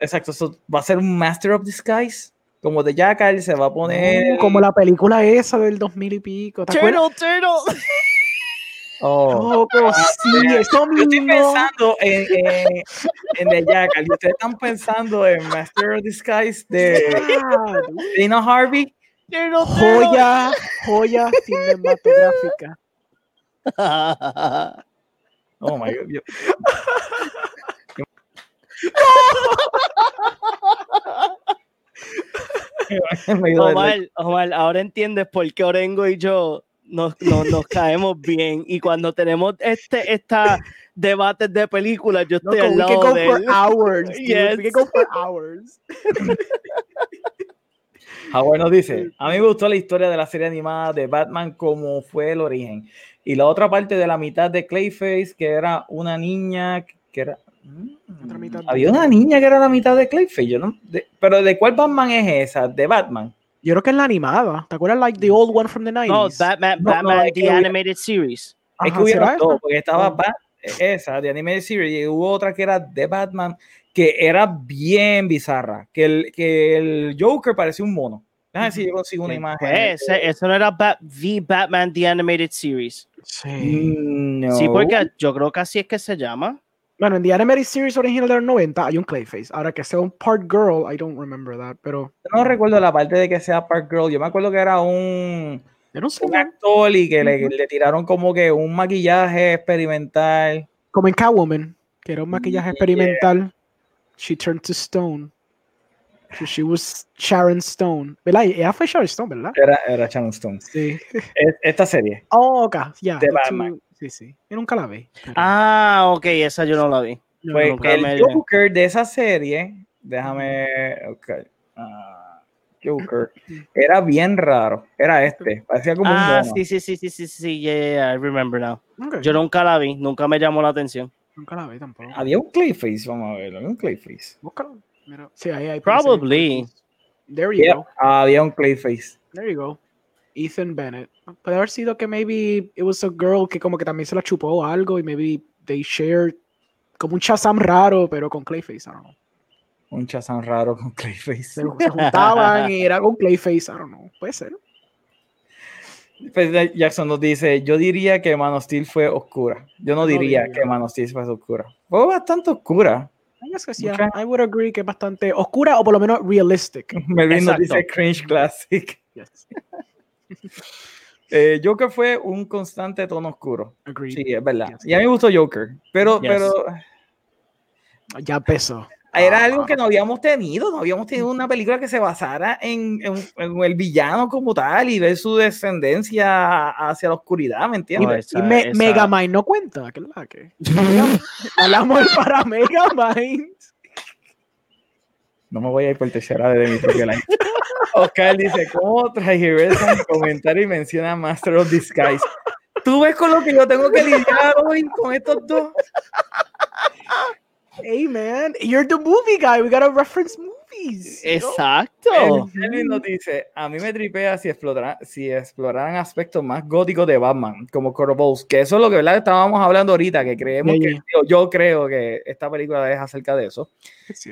Exacto, so, va a ser un Master of Disguise, como de Jackal, se va a poner... Uh, como la película esa del 2000 y pico. ¿Te acuerdas? Turtle, turtle. Oh. Loco, sí, eso Yo estoy pensando en, en, en The Jackal y ustedes están pensando en Master of Disguise de Ah, Dana Harvey. Turtle, turtle. joya, joya cinematográfica. Oh my God. yo- Omar, Omar, ahora entiendes por qué Orengo y yo nos, nos, nos caemos bien. Y cuando tenemos este esta debates de películas, yo estoy al we can lado go de for él. hours. Yes. We can go for hours. Howard nos dice, a mí me gustó la historia de la serie animada de Batman como fue el origen. Y la otra parte de la mitad de Clayface, que era una niña que era... Mm, de- Había una niña que era la mitad de Clayface, yo no... de- pero ¿de cuál Batman es esa? ¿De Batman? Yo creo que es la animada. ¿Te acuerdas like the old one from the 90s? No, Batman, No, no, Batman es que The hubiera- Animated Series. es Ajá, que hubieron ¿será dos, esa? porque estaba Oh. Bat- esa de Animated Series y hubo otra que era de Batman, que era bien bizarra, que el, que el Joker parecía un mono. Déjame ver si yo consigo una imagen. Pues, eso no era Bat- The Batman The Animated Series. Sí. Mm, No. Sí, porque yo creo que así es que se llama. Bueno, en The Animated Series original de los 90 hay un Clayface. Ahora que sea un part girl, I don't remember that, pero... Yo no recuerdo la parte de que sea Park Girl. Yo me acuerdo que era un, Yo no sé, un actor y que le, tiraron como que un maquillaje experimental. como en Catwoman, que era un maquillaje Yeah. experimental. She turned to stone. She was Sharon Stone. ¿Verdad? Ella fue Sharon Stone, ¿verdad? Era, era Sharon Stone. Sí. Es- Esta serie. Oh, ok, ya. De the Batman. Sí, sí. Yo nunca la vi. pero- Ah, ok, esa yo no la vi. yo Pues el me- Joker de esa serie, déjame. ok, ah, Joker. Era bien raro. Era este. Parecía como un Ah, sí, sí, sí, sí, sí, sí, yeah, yeah, yeah, I remember now. Ok, Yo nunca la vi, nunca me llamó la atención. nunca la vi tampoco. Había un Clayface, vamos a ver. Había un Clayface. Búscalo. Mira. Sí, ahí hay. Probably. There you go. había un Clayface. There you go. Ethan Bennett. Puede haber sido que maybe it was a girl que como que también se la chupó o algo y maybe they shared como un Shazam raro, pero con Clayface, I don't know. Un chazán raro con Clayface. Se, se juntaban y era con Clayface, I don't know. Puede ser. Pues Jackson nos dice, yo diría que Man of Steel fue oscura. Yo no No diría diría. que Man of Steel fue oscura. Fue bastante oscura. I guess que sí, Okay. I would agree que es bastante oscura o por lo menos realistic. Melvin nos dice cringe classic. Yes. Eh, Joker fue un constante tono oscuro. Agreed. Sí, es verdad. Yes. Y a mí me gustó Joker. Pero, Yes. pero Ya empezó. Era Ah. algo que no habíamos tenido. No habíamos tenido una película que se basara en, en- en el villano como tal y ver su descendencia hacia la oscuridad, ¿me entiendes? No, y esa- Me- esa- Megamind no cuenta, ¿qué es la que? Hablamos para Megamind. No me voy a ir por tercera de mi propia line. Oscar dice, ¿cómo transgiversa mi comentario y menciona Master of Disguise? ¿Tú ves con lo que yo tengo que lidiar hoy con estos dos? Hey man, you're the movie guy. We gotta reference movies. Exacto. Nos dice, a mí me tripea si exploraran, si exploraran aspectos más góticos de Batman, como Corvus, que eso es lo que ¿verdad? estábamos hablando ahorita, que creemos Yeah, que, yeah. yo creo que esta película es acerca de eso.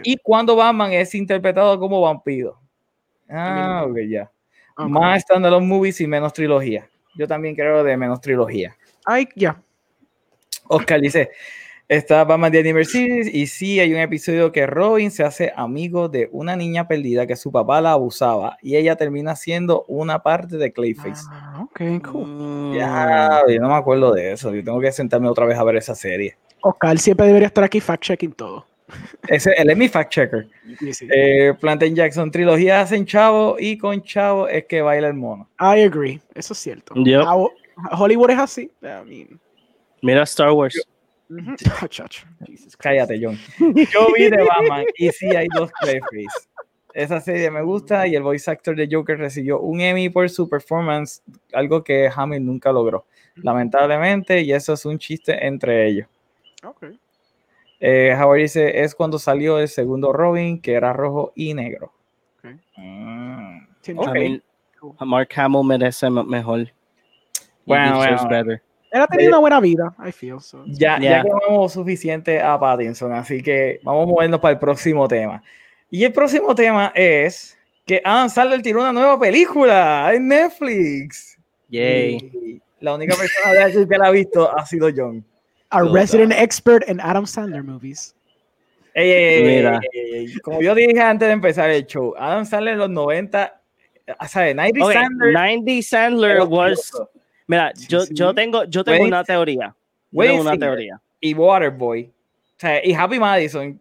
Y cuando Batman es interpretado como vampiro. Ah, ok, ya. Ok. Más standalone movies y menos trilogía. Yo también creo de menos trilogía. Ay, ya. Oscar dice, está Batman The Series y sí hay un episodio que Robin se hace amigo de una niña perdida que su papá la abusaba y ella termina siendo una parte de Clayface. Ah, ok, cool. Mm, Ya, yo no me acuerdo de eso. Yo tengo que sentarme otra vez a ver esa serie. Oscar siempre debería estar aquí fact-checking todo. Ese, él es mi fact checker. Sí, sí. Eh, Plantain Jackson, trilogía hacen chavo y con chavo es que baila el mono. I agree. Eso es cierto. Yep. Hollywood es así. I mean, Mira Star Wars. Cállate, John. Yo vi de Batman y sí hay dos Clayface. Esa serie me gusta y el voice actor de Joker recibió un Emmy por su performance, algo que Hamill nunca logró. Lamentablemente, y eso es un chiste entre ellos. Ok. Eh, Howard dice, es cuando salió el segundo Robin, que era rojo y negro. Ok. Mm. Tiene- Ok. I mean, Mark Hamill merece me- mejor. Bueno, bueno. Él ha tenido una buena vida, I feel. So. Ya, Yeah. ya quemamos suficiente a Pattinson, así que vamos a movernos para el próximo tema. Y el próximo tema es que Adam Sandler tiró una nueva película en Netflix. Yay. Y la única persona de aquí que la ha visto ha sido John. A resident expert in Adam Sandler movies. Ey, ey, ey, Mira. ey, ey, como yo dije antes de empezar el show, Adam Sandler en los 90, ¿sabes? 90 Okay, Sandler. 90 Sandler was. Mira, Sí, yo, sí. yo tengo, yo tengo Wait. una teoría. Yo tengo una teoría. y Waterboy, o sea, y Happy Madison,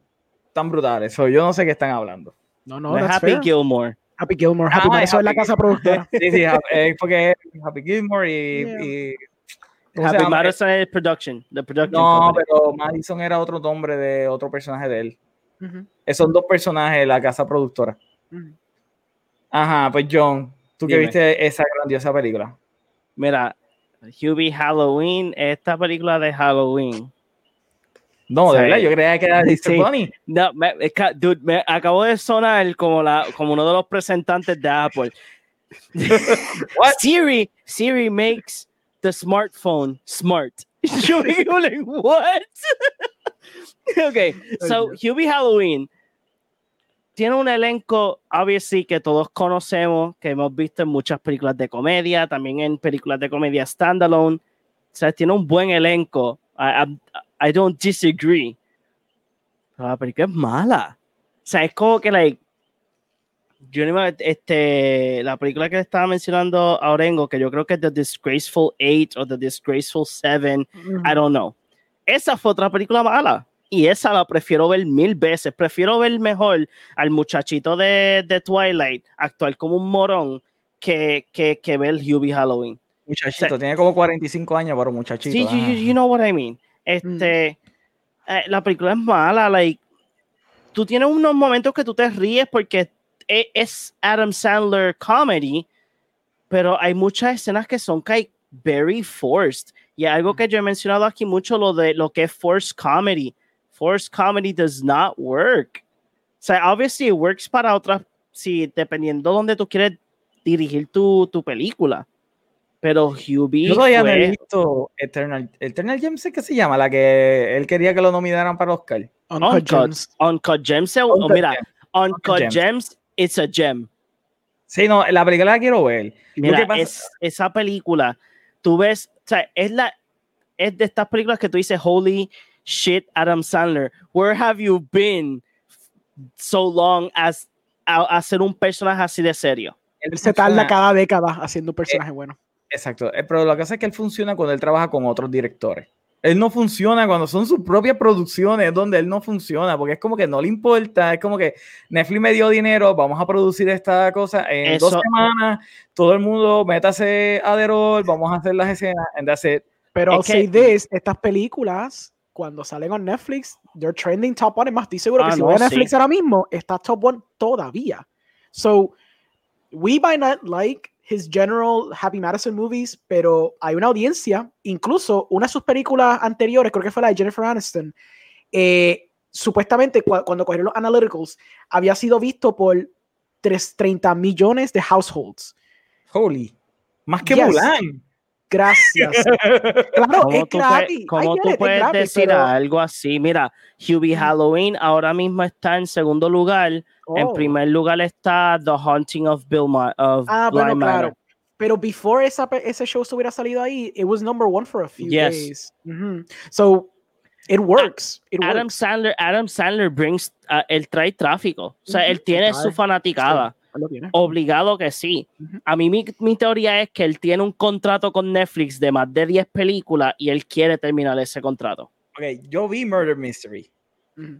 tan brutales. So, yo no sé qué están hablando. No, no, No es Happy fair. Gilmore. Happy Gilmore. Happy Ah, Madison es la casa productora. Sí, sí, eh, porque es Happy Gilmore y. Yeah. y- ¿cómo se Happy? Madison es production. The production No, company. pero Madison era otro nombre de otro personaje de él. Ujú, Eh, Son dos personajes de la casa productora. Ajá, pues John, tú que Dime. viste esa grandiosa película. Mira, Hubie Halloween, esta película de Halloween. No, de Sí. verdad, yo creía que era Sí. Mr. Bunny. No, me, es que, dude, me acabo de sonar como, la, como uno de los presentantes de Apple. What? Siri, Siri makes the smartphone smart. Yo me like, what? okay, so Hubie Halloween tiene un elenco, obviously, que todos conocemos, que hemos visto en muchas películas de comedia, también en películas de comedia standalone. O sea, tiene un buen elenco. I, I, I don't disagree. Pero la película es mala. O sea, es como que, like, yo este, la película que estaba mencionando a Orengo, que yo creo que es The Disgraceful Eight o The Disgraceful Seven, Ujú. I don't know. Esa fue otra película mala. Y esa la prefiero ver mil veces. Prefiero ver mejor al muchachito de, de Twilight actuar como un morón que, que, que ver Hubie Halloween. Muchachito, tiene como 45 años, pero muchachito. Sí, you, you- know what I mean. Este, eh, la película es mala, like, tú tienes unos momentos que tú te ríes porque e- es Adam Sandler comedy, pero hay muchas escenas que son like very forced. Y algo que yo he mencionado aquí mucho, lo de lo que es forced comedy. Forced comedy does not work. O sea, obviously it works para otras, sí, dependiendo dónde tú quieres dirigir tu, tu película. Pero Hubie Yo todavía no he fue- visto Eternal, Eternal Gems, ¿es que se llama? La que él quería que lo nominaran para Oscar. Uncut Uncut, Gems. Uncut Gems, Uncut oh, mira, Gems. Uncut Gems. Gems, it's a gem. Sí, no, la película la quiero ver. Mira, pasa- es, esa película, tú ves, o sea, es, la, es de estas películas que tú dices, holy shit, Adam Sandler, where have you been so long as a, a ser un personaje así de serio? Él se tarda cada década haciendo un personaje bueno. Exacto, eh, pero lo que pasa es que él funciona cuando él trabaja con otros directores. Él no funciona cuando son sus propias producciones, donde él no funciona, porque es como que no le importa, es como que Netflix me dio dinero, vamos a producir esta cosa en dos Eso- semanas, todo el mundo métase a Derol, vamos a hacer las escenas, and that's it. Pero Es I'll que- say this, estas películas, cuando salen en Netflix, they're trending top one. Es más, estoy seguro Ah, que si no, voy a sí. Netflix ahora mismo, está top one todavía. So, we might not like his general Happy Madison movies, pero hay una audiencia, incluso una de sus películas anteriores, creo que fue la de Jennifer Aniston, eh, supuestamente cua- cuando cogieron los analyticals, había sido visto por tres- 30 millones de households. Holy, más que Yes. Mulan. Gracias. Claro, ¿Cómo es tú, gratis. cómo tú puedes gratis, decir pero- algo así? Mira, Hubie Halloween ahora mismo está en segundo lugar. En Oh. primer lugar está The Haunting of Bill Ma of Ah, Bly bueno, Manor. claro. Pero before esa, ese show estuviera salido ahí, it was number one for a few Yes. days. Mhm. So, it works. It Adam works. Sandler, Adam Sandler brings, ah, él trae tráfico. O sea, Ujú, él tiene su fanaticada. Él lo tiene. Obligado que sí. Ujú. A mí mi, mi teoría es que él tiene un contrato con Netflix de más de 10 películas y él quiere terminar ese contrato. Ok, yo vi Murder Mystery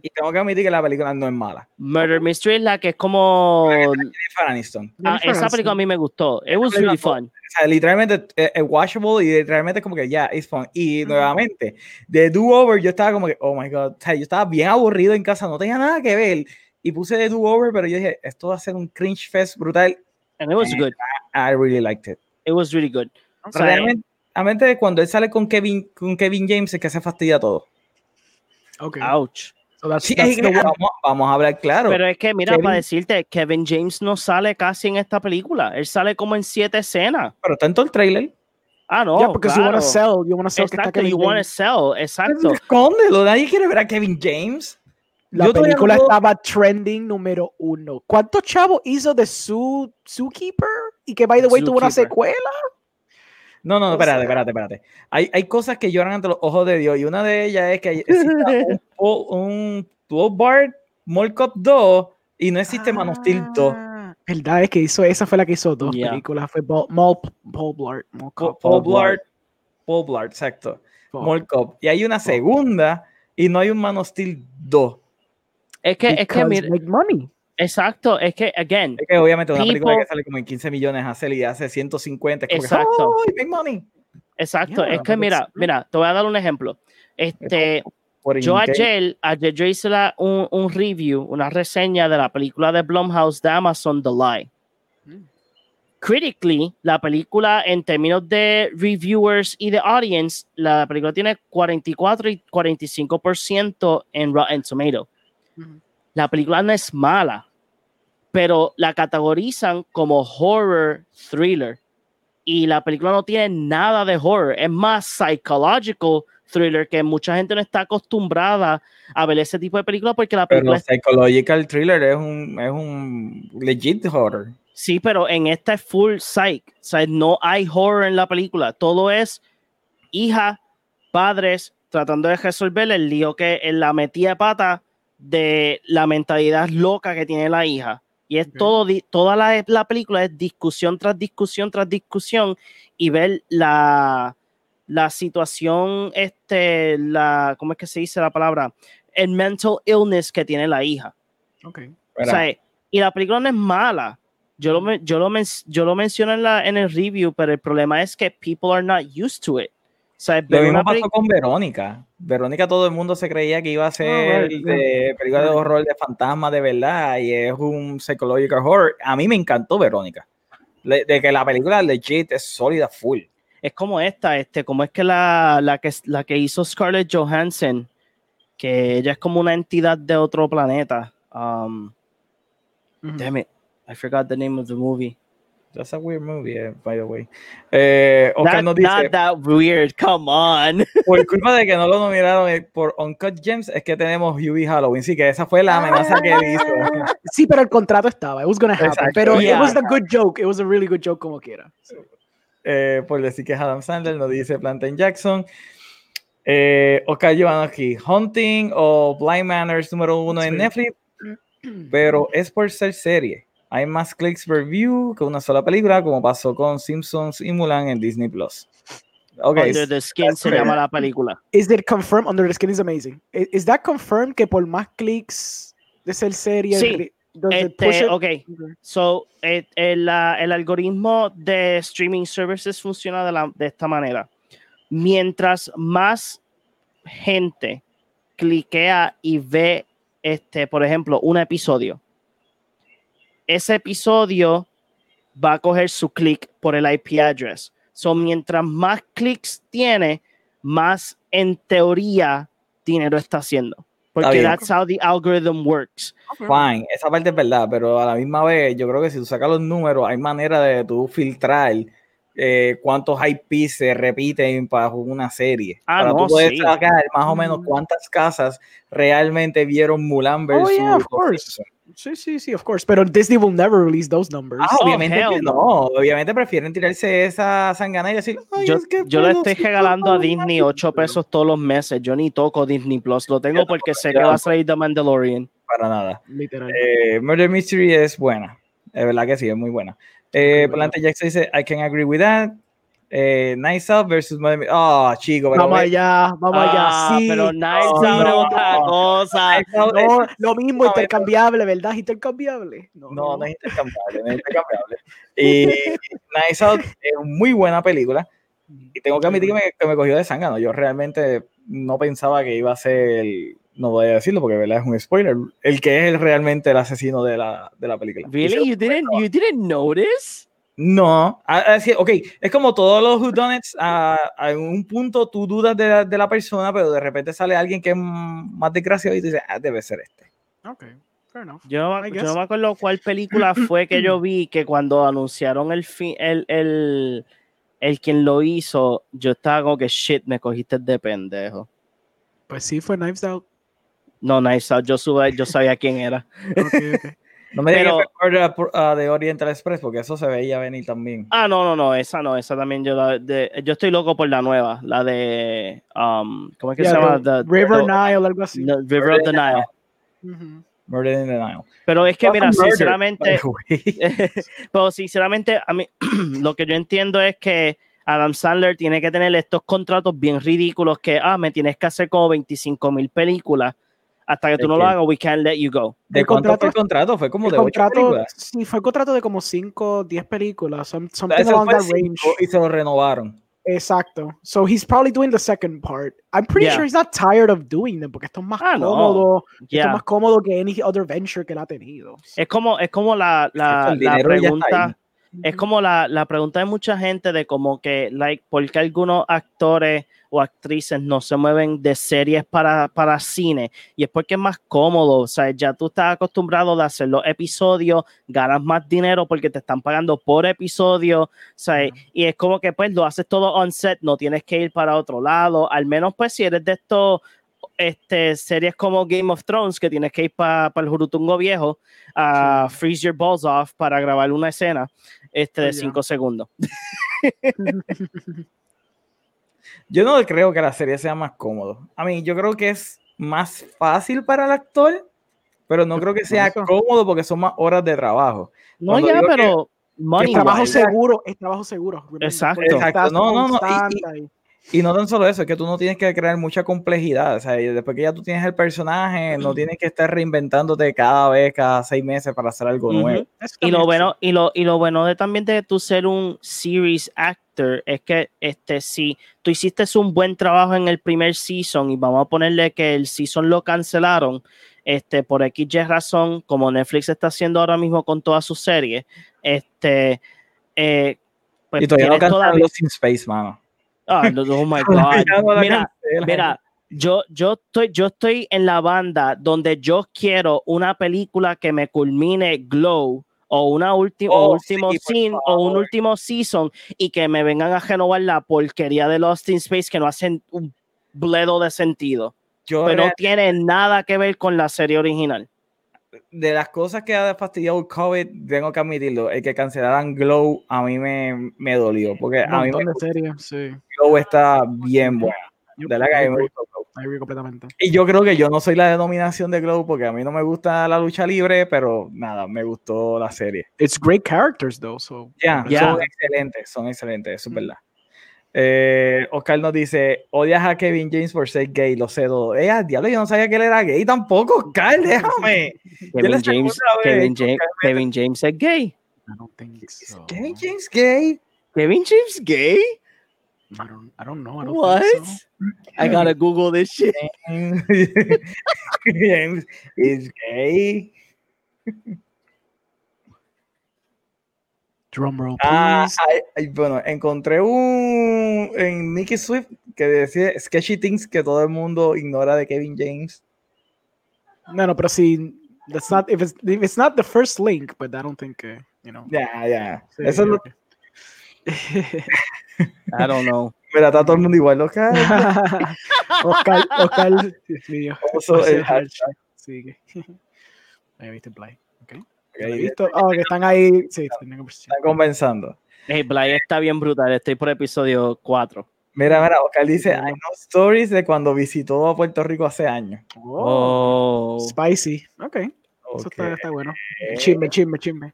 y tengo que admitir que la película no es mala. Murder Mystery es la que es como... Jennifer Aniston. Ah, esa película a mí me gustó. It was really fun. O sea, literalmente es, es watchable y literalmente es como que ya, it's fun. Y nuevamente, de Do Over, yo estaba como que, oh my god, o sea, yo estaba bien aburrido en casa, no tenía nada que ver. Y puse de Do Over, pero yo dije, esto va a ser un cringe fest brutal. And it was Eh, good. I really liked it. It was really good. O sea, Realmente, realmente cuando él sale con Kevin, con Kevin James es que se fastidia todo. Okay. ouch. So that's, Sí, that's es the vamos, vamos a hablar claro. Pero es que, mira, Kevin- para decirte, Kevin James no sale casi en esta película. Él sale como en siete escenas. pero está en todo el trailer. Ah, no. yeah, because you want claro. to sell. You want to sell que está Exacto, Kevin you want to sell. Exacto. Escóndelo, nadie quiere ver a Kevin James. La Yo todavía no película estaba trending número uno. ¿Cuántos chavos hizo de Zoo, Zookeeper? Y que, by the way, tuvo una secuela. No, no, no, espérate, espérate, espérate. Hay, hay cosas que lloran ante los ojos de Dios y una de ellas es que hay- existe un, un 12 Bar Mall Cop 2 y no existe Man of Steel 2. Ah, Verdad es que hizo, esa fue la que hizo dos Yeah. películas. Fue Paul, Blart. Paul, exacto. Mall Cop. Y hay una segunda y no hay un Man of Steel 2. Es que, es que, mira, make money. exacto, es que, again, Es que obviamente una película que sale como en 15 millones hacer y hace 150. Es como que, Exacto. ¡ay, big money! exacto, Yeah, es que mira, mira, te voy a dar un ejemplo. Este, Por yo ayer, ayer yo hice la- un, un review, una reseña de la película de Blumhouse de Amazon, The Lie. Mm. Critically, la película en términos de reviewers y de audience, la película tiene 44 y 45% en Rotten Tomato. La película no es mala, pero la categorizan como horror thriller. Y la película no tiene nada de horror, es más psychological thriller que mucha gente no está acostumbrada a ver ese tipo de película porque la Pero película es- Psychological Thriller es un, es un legit horror. sí, pero en esta es full psych, o sea, no hay horror en la película, todo es hija, padres tratando de resolver el lío que en la metida de pata de la mentalidad loca que tiene la hija. Y es Ok. todo, di- toda la, la película es discusión tras discusión tras discusión y ver la, la situación, este, la, ¿cómo es que se dice la palabra? El mental illness que tiene la hija. Okay. O sea, y la película no es mala. Yo lo, yo lo, men- yo lo menciono en, la, en el review, pero el problema es que people are not used to it. O sea, Lo mismo pasó con Verónica. Verónica todo el mundo se creía que iba a ser right, de película de horror de fantasma de verdad y es un psychological horror. A mí me encantó Verónica. Le- de que la película legit es sólida full. es como esta, este, como es que la, la que la que hizo Scarlett Johansson, que ella es como una entidad de otro planeta. Um, damn it, I forgot the name of the movie. That's a weird movie, eh, by the way. Eh, Oscar Not, nos dice, not that weird, come on. por culpa de que no lo nominaron eh, por Uncut Gems, es que tenemos Hubie Halloween. Sí, que esa fue la amenaza que él hizo. Sí, pero el contrato estaba. It was gonna happen. Exacto. Pero Yeah. it was a good joke. It was a really good joke como quiera. Eh, por decir que es Adam Sandler, nos dice Plantain Jackson. Eh, Oscar aquí Hunting o Blind Manners número uno en. Netflix, pero es por ser serie. Hay más clics per view que una sola película, como pasó con Simpsons y Mulan en Disney Plus. Ok, Under the Skin se llama la película. Is it confirmed? Under the Skin is amazing. I- Is that confirmed que por más clics de ser serie, Sí. Este, ok, Okay. so eh, el, la- el algoritmo de streaming services funciona de, la- de esta manera. Mientras más gente cliquea y ve, este, por ejemplo, un episodio, ese episodio va a coger su clic por el IP address. So, mientras más clics tiene, más en teoría dinero está haciendo. Porque that's how the algorithm works. fine, esa parte es verdad, pero a la misma vez yo creo que si tú sacas los números, hay manera de tú filtrar eh, cuántos IP se repiten para una serie. Ah, para no, tú poder sí. sacar más o menos Mm. cuántas casas realmente vieron Mulan versus yeah, Sí, sí, sí, of course. Pero Disney will never release those numbers. Ah, Oh, obviamente que no. Obviamente prefieren tirarse esa sangana y decir, "Ay, Yo, es que yo le fue estoy los regalando a Simpsons". Disney 8 pesos todos los meses. Yo ni toco Disney Plus. Lo tengo porque sé que va a salir The Mandalorian. Para nada. Literal. Eh, Murder Mystery es buena. Es verdad que sí, es muy buena. Eh, Plante Jackson dice, I can agree with that. Eh, Nice Out versus Mystery. Ah, chico, pero vamos ve- allá, vamos Ah, allá. Sí. pero Nice no, Out es no. otra cosa. Nice Out No, lo mismo, no, intercambiable, ¿verdad? Intercambiable. No, No, no es intercambiable, no es intercambiable. Y Nice Out es muy buena película. Y tengo que admitir que me, que me cogió de zángano. Yo realmente no pensaba que iba a ser, el- no voy a decirlo porque ¿verdad? es un spoiler, el que es el, realmente el asesino de la, de la se Really? You didn't, you didn't notice? No, así, ok, es como todos los whodunits, a, a un punto tú dudas de la, de la persona, pero de repente sale alguien que es más desgraciado y tú dices, ah, debe ser este. Ok, fair enough. Yo, no- yo me acuerdo cuál película fue que yo vi que cuando anunciaron el, fi- el, el, el quien lo hizo, yo estaba como que shit, me cogiste de pendejo. Pues sí, fue Knives Out. No, nice out. Yo, sube, yo sabía quién era. Ok, ok. No me digas Pero- que fue Murder, ah, de Oriental Express, porque eso se veía venir también. Ah, no, no, no, esa no, esa también yo la de, yo estoy loco por la nueva, la de um, ¿cómo es que Yeah, se llama? the River the- Nile, algo así. the River of the Nile. Ujú. Murder in the Nile. Pero es que mira, Murder, sinceramente, pero sinceramente a mí lo que yo entiendo es que Adam Sandler tiene que tener estos contratos bien ridículos que, ah, me tienes que hacer como 25 mil películas. Hasta que ¿De tú no qué? lo hagas, we can't let you go. ¿De El cuánto contrato- fue el contrato? Fue como El de contrato, películas. sí, fue el contrato de como 5, 10 películas, some- something along that range. y se lo renovaron. Exacto. So he's probably doing the second part. I'm pretty Yeah. sure he's not tired of doing them porque esto es más Ah, no. cómodo. Esto Yeah. es más cómodo que any other venture que él ha tenido. Es como, es como la, la, la pregunta. Es como la, la pregunta de mucha gente de como que, like, ¿por qué algunos actores o actrices no se mueven de series para, para cine? Y es porque es más cómodo, o sea, ya tú estás acostumbrado de hacer los episodios, ganas más dinero porque te están pagando por episodio, o sea, y es como que pues lo haces todo on set, no tienes que ir para otro lado, al menos pues si eres de estos este, series como Game of Thrones, que tienes que ir para el Jurutungo viejo a freeze your balls off para grabar una escena este, de Oh, yeah. 5 segundos. Yo no creo que la serie sea más cómodo. A mí, yo creo que es más fácil para el actor, pero no creo que sea cómodo porque son más horas de trabajo. No, Cuando ya, que- pero money es trabajo seguro, es trabajo seguro. Exacto. No, no, no, y- y-. Y no tan solo eso, es que tú no tienes que crear mucha complejidad. O sea, después que ya tú tienes el personaje, no tienes que estar reinventándote cada vez, cada seis meses para hacer algo nuevo. Y lo bueno, y lo, y lo bueno de también de tú ser un series actor es que este si tú hiciste un buen trabajo en el primer season y vamos a ponerle que el season lo cancelaron, este por XY razón, como Netflix está haciendo ahora mismo con todas sus series, este eh, pues y todavía no tienes cantan todavía- los in space, mano. No, oh my god. Mira. Mira, yo, yo, estoy, yo estoy en la banda donde yo quiero una película que me culmine Glow o una última Oh, último sí, scene o un último season y que me vengan a renovar la porquería de Lost in Space que no hacen un bledo de sentido. Yo Pero no tiene nada que ver con la serie original. de las cosas que ha fastidiado el COVID, tengo que admitirlo, el que cancelaran Glow a mí me, me dolió, porque Un a mí me, series, sí. Glow está bien buena. Yo, De la que me gustó Glow. Completamente. Y yo creo que yo no soy la denominación de Glow porque a mí no me gusta la lucha libre, pero nada, me gustó la serie. It's great characters though, so Ya, Ya. son excelentes, son excelentes, eso es verdad. Eh, Oscar nos dice, odias a Kevin James por ser gay, lo sé todo. Eh, al diablo, yo no sabía que él era gay tampoco, Oscar, déjame. Kevin James, Kevin James, Kevin James es gay. I don't think so. Kevin James gay. Kevin James gay? I don't I don't know. I don't What? think so. I gotta Google this shit. James is gay. Drum roll, Ah, please. ay, ay, bueno, encontré un en Nicky Swift que decía Sketchy Things que todo el mundo ignora de Kevin James. No, no, pero si that's not if it's if it's not the first link, but I don't think uh, you know. Ya, ya. Sí, Eso es lo ok. I don't know. Mira, está todo el mundo igual, Oscar. Oscar, Oscar, Dios mío. Puso el hashtag. Viste play. Okay. Ok, ¿Lo he visto? Oh, que están ahí. Sí. Están conversando. Hey, Blay está bien brutal. Estoy por episodio 4. Mira, mira, Oscar dice, hay no stories de cuando visitó a Puerto Rico hace años. Oh, Oh. Spicy. Ok. Eso Ok, está, está bueno. Chisme, chisme, chisme.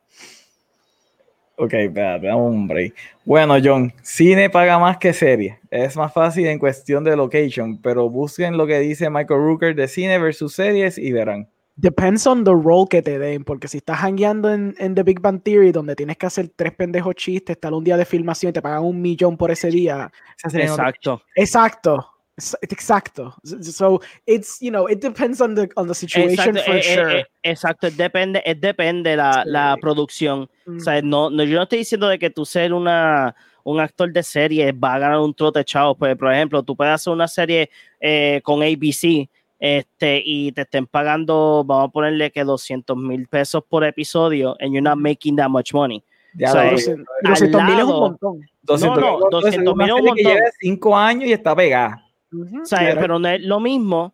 Ok, espérate, dame un break. Bueno, John, cine paga más que serie. Es más fácil en cuestión de location, pero busquen lo que dice Michael Rooker de cine versus series y verán. Depends on the role que te den, porque si estás hangueando en, en The Big Bang Theory, donde tienes que hacer tres pendejos chistes, estar un día de filmación y te pagan un millón por ese día. Exacto. Exacto. Exacto. So it's, you know, it depends on the, on the situation Exacto, for eh, eh, sure. eh, exacto, es depende, es depende la, Sí. la producción. Mm. O sea, no, no, yo no estoy diciendo de que tú ser una, un actor de serie va a ganar un trote chavo. Pues, por ejemplo, tú puedes hacer una serie eh, con ABC este, y te estén pagando, vamos a ponerle que 200 mil pesos por episodio and you're not making that much money. Ya o sea, lo eh, dije. 200 mil es un montón. 200 no, mil, 200 una mil es un montón. lleva cinco años y está pegada. Ujú, O sea, claro. pero no es lo mismo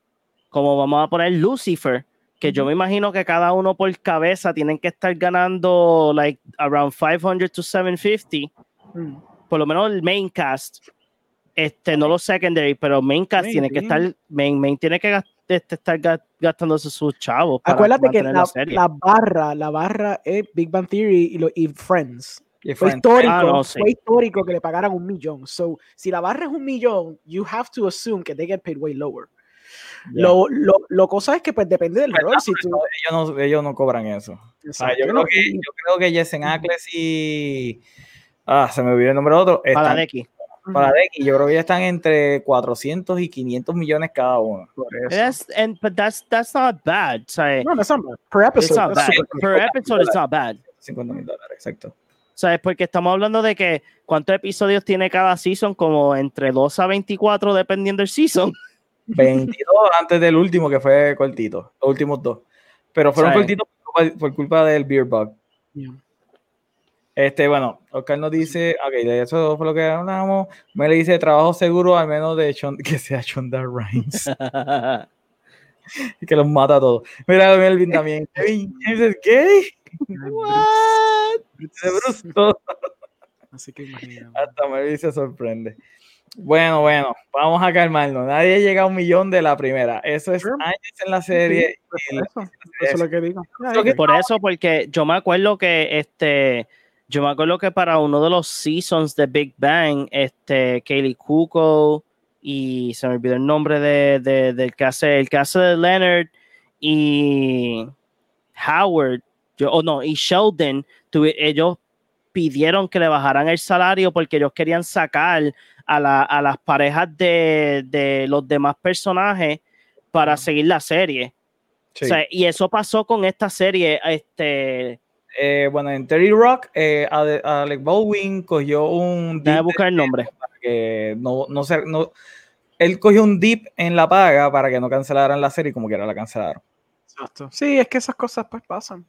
como vamos a poner Lucifer, que yo me imagino que cada uno por cabeza tienen que estar ganando like around 500 to 750, Mm. por lo menos el main cast, este, no los secondary, pero main cast tiene que estar, main, main tiene que gas- este, estar ga- gastándose sus chavos. Acuérdate que la, la barra, la barra es Big Bang Theory y, lo- y Friends. Y Fue histórico, Ah, no, sí. fue histórico que le pagaran un millón. So, si la barra es un millón, you have to assume que they get paid way lower. Ya. Lo, lo, lo cosa es que pues depende del rol. Si tú, ellos, no, ellos no cobran eso. O sea, yo, Exacto, creo que, yo creo que Jensen Ackles y. Ah, se me olvidó el nombre de otro. Para Están, para Decky, yo creo que ya están entre 400 y 500 millones cada uno. por eso. That's, and, but that's, that's not bad. O sea, No, no, it's not bad. Per it's episode. not that's bad. Per episode, it's not bad. 50 mil dólares, exacto. ¿Sabes? Porque estamos hablando de que cuántos episodios tiene cada season, como entre 2 a 24, dependiendo del season. 22 antes del último, que fue cortito. Los últimos dos. Pero fueron cortitos por culpa, por culpa del Beer Bug. Yeah. Este, bueno, Oscar nos dice, ok, de eso fue lo que hablamos. Me le dice trabajo seguro, al menos de que sea Shonda Rhimes. que los mata a todos. Mira, Melvin también. Kevin James es gay. What? De bruto. Así que imagínate. Hasta Melvin se sorprende. Bueno, bueno, vamos a calmarnos. Nadie llega a un millón de la primera. Eso es años en la serie. Pues por eso, eso es lo que digo. Por eso, porque yo me acuerdo que este, yo me acuerdo que para uno de los seasons de Big Bang, este, Kaylee Cuoco y se me olvidó el nombre de, de- del que hace, el que hace de Leonard y Howard, yo, o no, y Sheldon, ellos pidieron que le bajaran el salario porque ellos querían sacar a, la- a las parejas de, de los demás personajes para seguir la serie. Sí. O sea, y eso pasó con esta serie. Este, Eh, bueno, en Terry Rock, eh, Ale- Alec Baldwin cogió un déjame dip buscar el nombre. que no, no sé, no, él cogió un dip en la paga para que no cancelaran la serie y como quiera la cancelaron. Exacto. Sí, es que esas cosas pues pasan.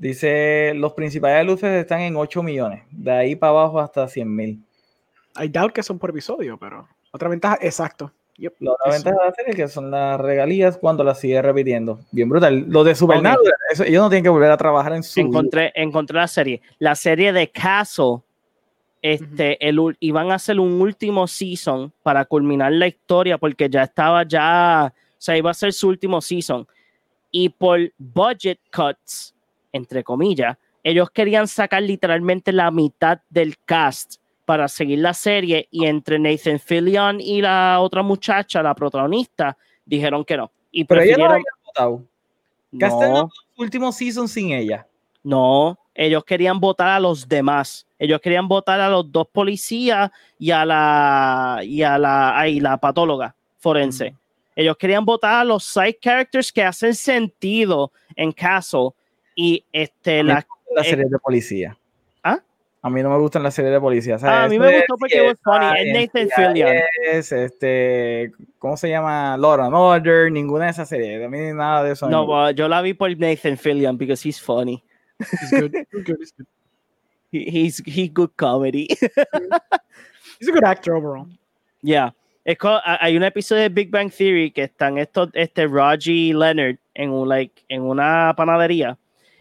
Dice, los principales luces están en 8 millones, de ahí para abajo hasta 100 mil. I doubt que son por episodio, pero otra ventaja, exacto. Yep, La otra eso. ventaja de la serie es que son las regalías cuando las sigue repitiendo. Bien brutal. Lo de Supernatural, eso, ellos no tienen que volver a trabajar en su. Encontré, encontré la serie. La serie de Castle. Este, el, ul- iban a hacer un último season para culminar la historia porque ya estaba ya, o sea, iba a ser su último season. Y por budget cuts, entre comillas, ellos querían sacar literalmente la mitad del cast para seguir la serie y entre Nathan Fillion y la otra muchacha, la protagonista, dijeron que no. Y Pero ella no había votado. No, último season sin ella. no, ellos querían votar a los demás. Ellos querían votar a los dos policías y a la y a la, ay, la patóloga forense. Ellos querían votar a los side characters que hacen sentido en Castle y este la La Eh, serie de policía. ¿Ah? A mí no me gustan las series de policía. O sea, Ah, a mí me gustó porque was funny. Es Nathan Fillion. este, ¿cómo se llama? Law and Order, ninguna de esas series. A mí nada de eso. no, yo la vi por Nathan Fillion because he's funny. It's good. It's good. It's good. He- he's he good comedy. He's a good actor overall. Yeah. Es hay un episodio de Big Bang Theory que están estos, este y Leonard en un like en una panadería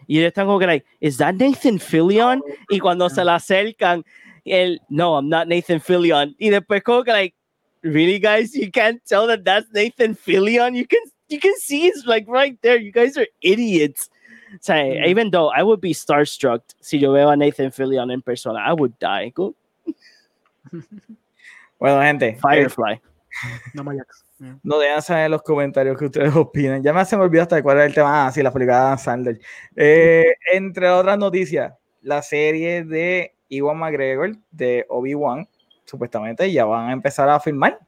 y ellos están como que like, is that Nathan Fillion? Y cuando se le acercan, él, no, I'm not Nathan Fillion. Y después como que like, really guys, you can't tell that that's Nathan Fillion. You can you can see it's like right there. You guys are idiots. O sea, Mm. even though I would be starstruck si yo veo a Nathan Fillion en persona, I would die. Go Bueno, gente, eh, Firefly. No my ex. Yeah. No dejan saber en los comentarios que ustedes opinan. Ya me se me olvidó hasta cuál era el tema. Ah, sí, la película de Adam Sandler. Eh, entre otras noticias, la serie de Iwan McGregor de Obi-Wan, supuestamente ya van a empezar a filmar.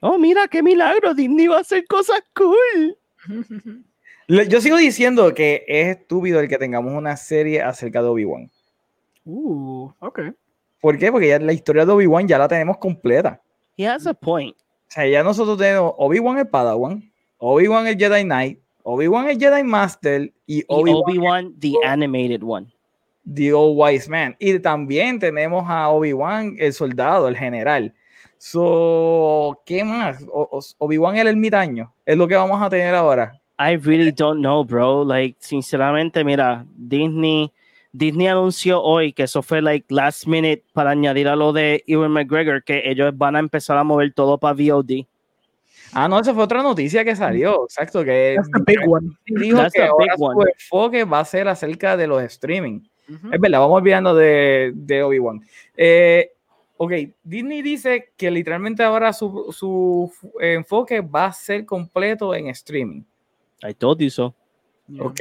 Oh, mira qué milagro, Disney va a hacer cosas cool. Le- Yo sigo diciendo que es estúpido el que tengamos una serie acerca de Obi-Wan. Uh, okay. ¿Por qué? Porque ya la historia de Obi-Wan ya la tenemos completa. He has a point. O sea, ya nosotros tenemos Obi-Wan el Padawan, Obi-Wan el Jedi Knight, Obi-Wan el Jedi Master y Obi-Wan Obi-Wan, the animated one. the Old Wise Man. Y también tenemos a Obi-Wan el soldado, el general. So, ¿qué más? Obi-Wan el ermitaño. Es lo que vamos a tener ahora. I really don't know, bro. Like, sinceramente, mira, Disney, Disney anunció hoy que eso fue like last minute para añadir a lo de Ewan McGregor, que ellos van a empezar a mover todo para VOD. Ah, no, esa fue otra noticia que salió. Exacto, que That's the big one. dijo That's que the ahora big su one. enfoque va a ser acerca de los streaming. Ujú. Es verdad, vamos olvidando de, de Obi-Wan. Eh, ok, Disney dice que literalmente ahora su, su enfoque va a ser completo en streaming. I told you so. Yeah. Ok.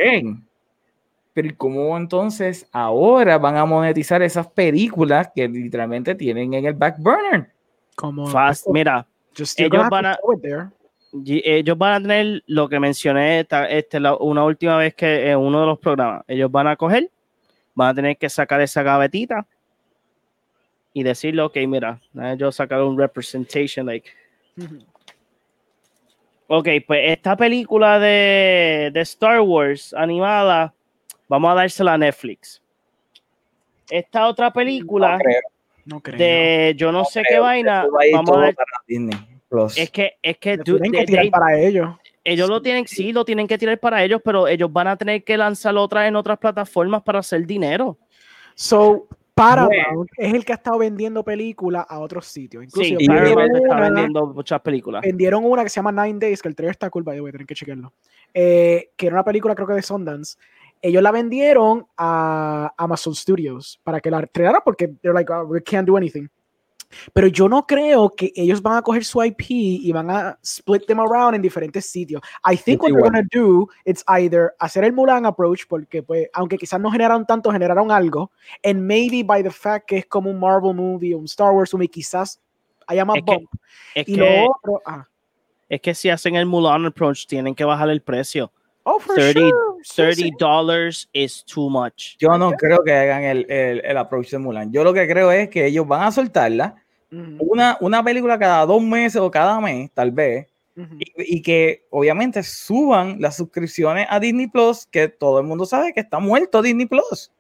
Pero ¿y ¿cómo entonces ahora van a monetizar esas películas que literalmente tienen en el back burner? Como Fast, mira, ellos van a- ellos van a tener lo que mencioné esta- este, la- una última vez que en uno de los programas. Ellos van a coger, van a tener que sacar esa gavetita y decirle, ok, mira, yo sacar un representation, like, ok, pues esta película de, de Star Wars animada, vamos a dársela a Netflix. Esta otra película No creo, No creo. de yo no, no sé creo qué vaina, vamos a dar, para Disney Plus. es que, es que tienen de- que tirar de- para ellos. ellos lo tienen, sí, lo tienen que tirar para ellos, pero ellos van a tener que lanzar otra en otras plataformas para hacer dinero. So, Paramount es el que ha estado vendiendo películas a otros sitios. Sí, Paramount vendieron, está una, vendiendo muchas películas. vendieron una que se llama Nine Days, que el trailer está cool, by the way, tienen que chequearlo. Eh, que era una película, creo que de Sundance. Ellos la vendieron a Amazon Studios para que la estrenaran porque they're like, "Oh, we can't do anything. Pero yo no creo que ellos van a coger su IP y van a split them around en diferentes sitios. I think what they're igual. gonna do it's either hacer el Mulan approach porque pues aunque quizás no generaron tanto, generaron algo and maybe by the fact que es como un Marvel movie o un Star Wars movie quizás haya más Es que- bump. Es y que, lo otro, ah, es que si hacen el Mulan approach, tienen que bajar el precio. Oh for 30 sure. Sí, 30 sí. dollars is too much. Yo no creo que hagan el, el, el approach de Mulan. Yo lo que creo es que ellos van a soltarla Ujú, una, una película cada dos meses o cada mes, tal vez, ujú. y, y que obviamente suban las suscripciones a Disney Plus, que todo el mundo sabe que está muerto Disney Plus.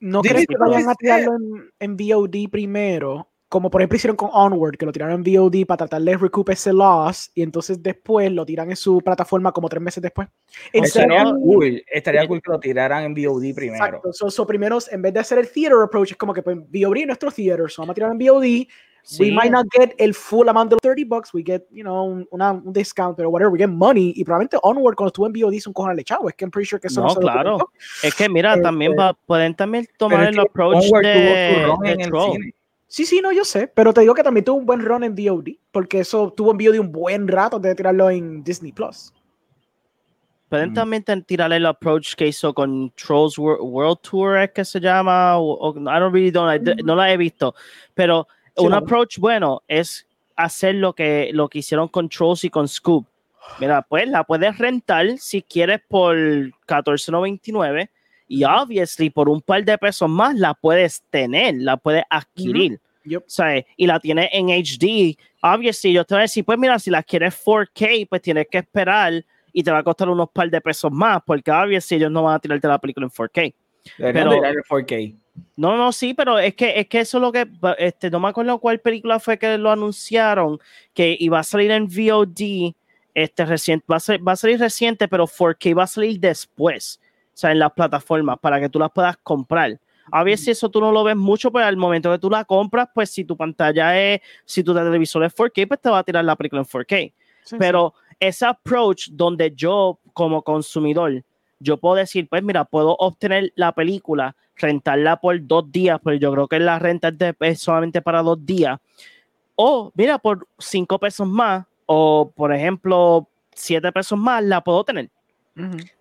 ¿No Disney crees que vayan a tirarlo en, en VOD primero? Como por ejemplo hicieron con Onward, que lo tiraron en VOD para tratar de recoup ese loss y entonces después lo tiran en su plataforma como tres meses después. Instead Estaría of- cool, estaría cool que lo tiraran en VOD primero. Exacto. So, so primero, en vez de hacer el theater approach, es como que pues, VOD es nuestro theater, so vamos a tirar en VOD. We Sí. might not get el full amount de los 30 bucks, we get, you know, un, una- un discount, pero whatever, we get money. Y probablemente Onward, cuando estuvo en VOD, son cojones de chavo. Es que I'm pretty sure que eso no, No, claro. Es que mira, Este, también va, pueden también tomar el approach Onward tuvo su de, Troll. Sí, sí, no, yo sé, pero te digo que también tuvo un buen run en VOD, porque eso tuvo en VOD un buen rato antes de tirarlo en Disney Plus. Pueden Mm. también tirarle el approach que hizo con Trolls Wor- World Tour, es que se llama, o, o- I don't really know, no la he visto, pero Sí, un approach bueno es hacer lo que, lo que hicieron con Trolls y con Scoop. Mira, pues la puedes rentar si quieres por $14.99 y obviously por un par de pesos más la puedes tener, la puedes adquirir. Yep. ¿sabes? Y la tienes en HD. Obviously, yo te voy a decir, pues mira, si la quieres 4K, pues tienes que esperar y te va a costar unos par de pesos más, porque obviously ellos no van a tirarte la película en 4K. Deberían Pero- el 4K. No, no, sí, pero es que es que eso es lo que este, no me acuerdo cuál película fue que lo anunciaron que iba a salir en VOD, este reciente, va a, ser- va a salir reciente, pero 4K va a salir después, sea, en las plataformas para que tú las puedas comprar. A veces eso tú no lo ves mucho, pero al momento que tú la compras, pues si tu pantalla es, si tu televisor es 4K, pues te va a tirar la película en 4K. Sí, Pero ese approach donde yo como consumidor, yo puedo decir, pues mira, puedo obtener la película, rentarla por dos días, pero yo creo que la renta es, de- es solamente para dos días. O mira, por cinco pesos más, o por ejemplo, siete pesos más, la puedo tener.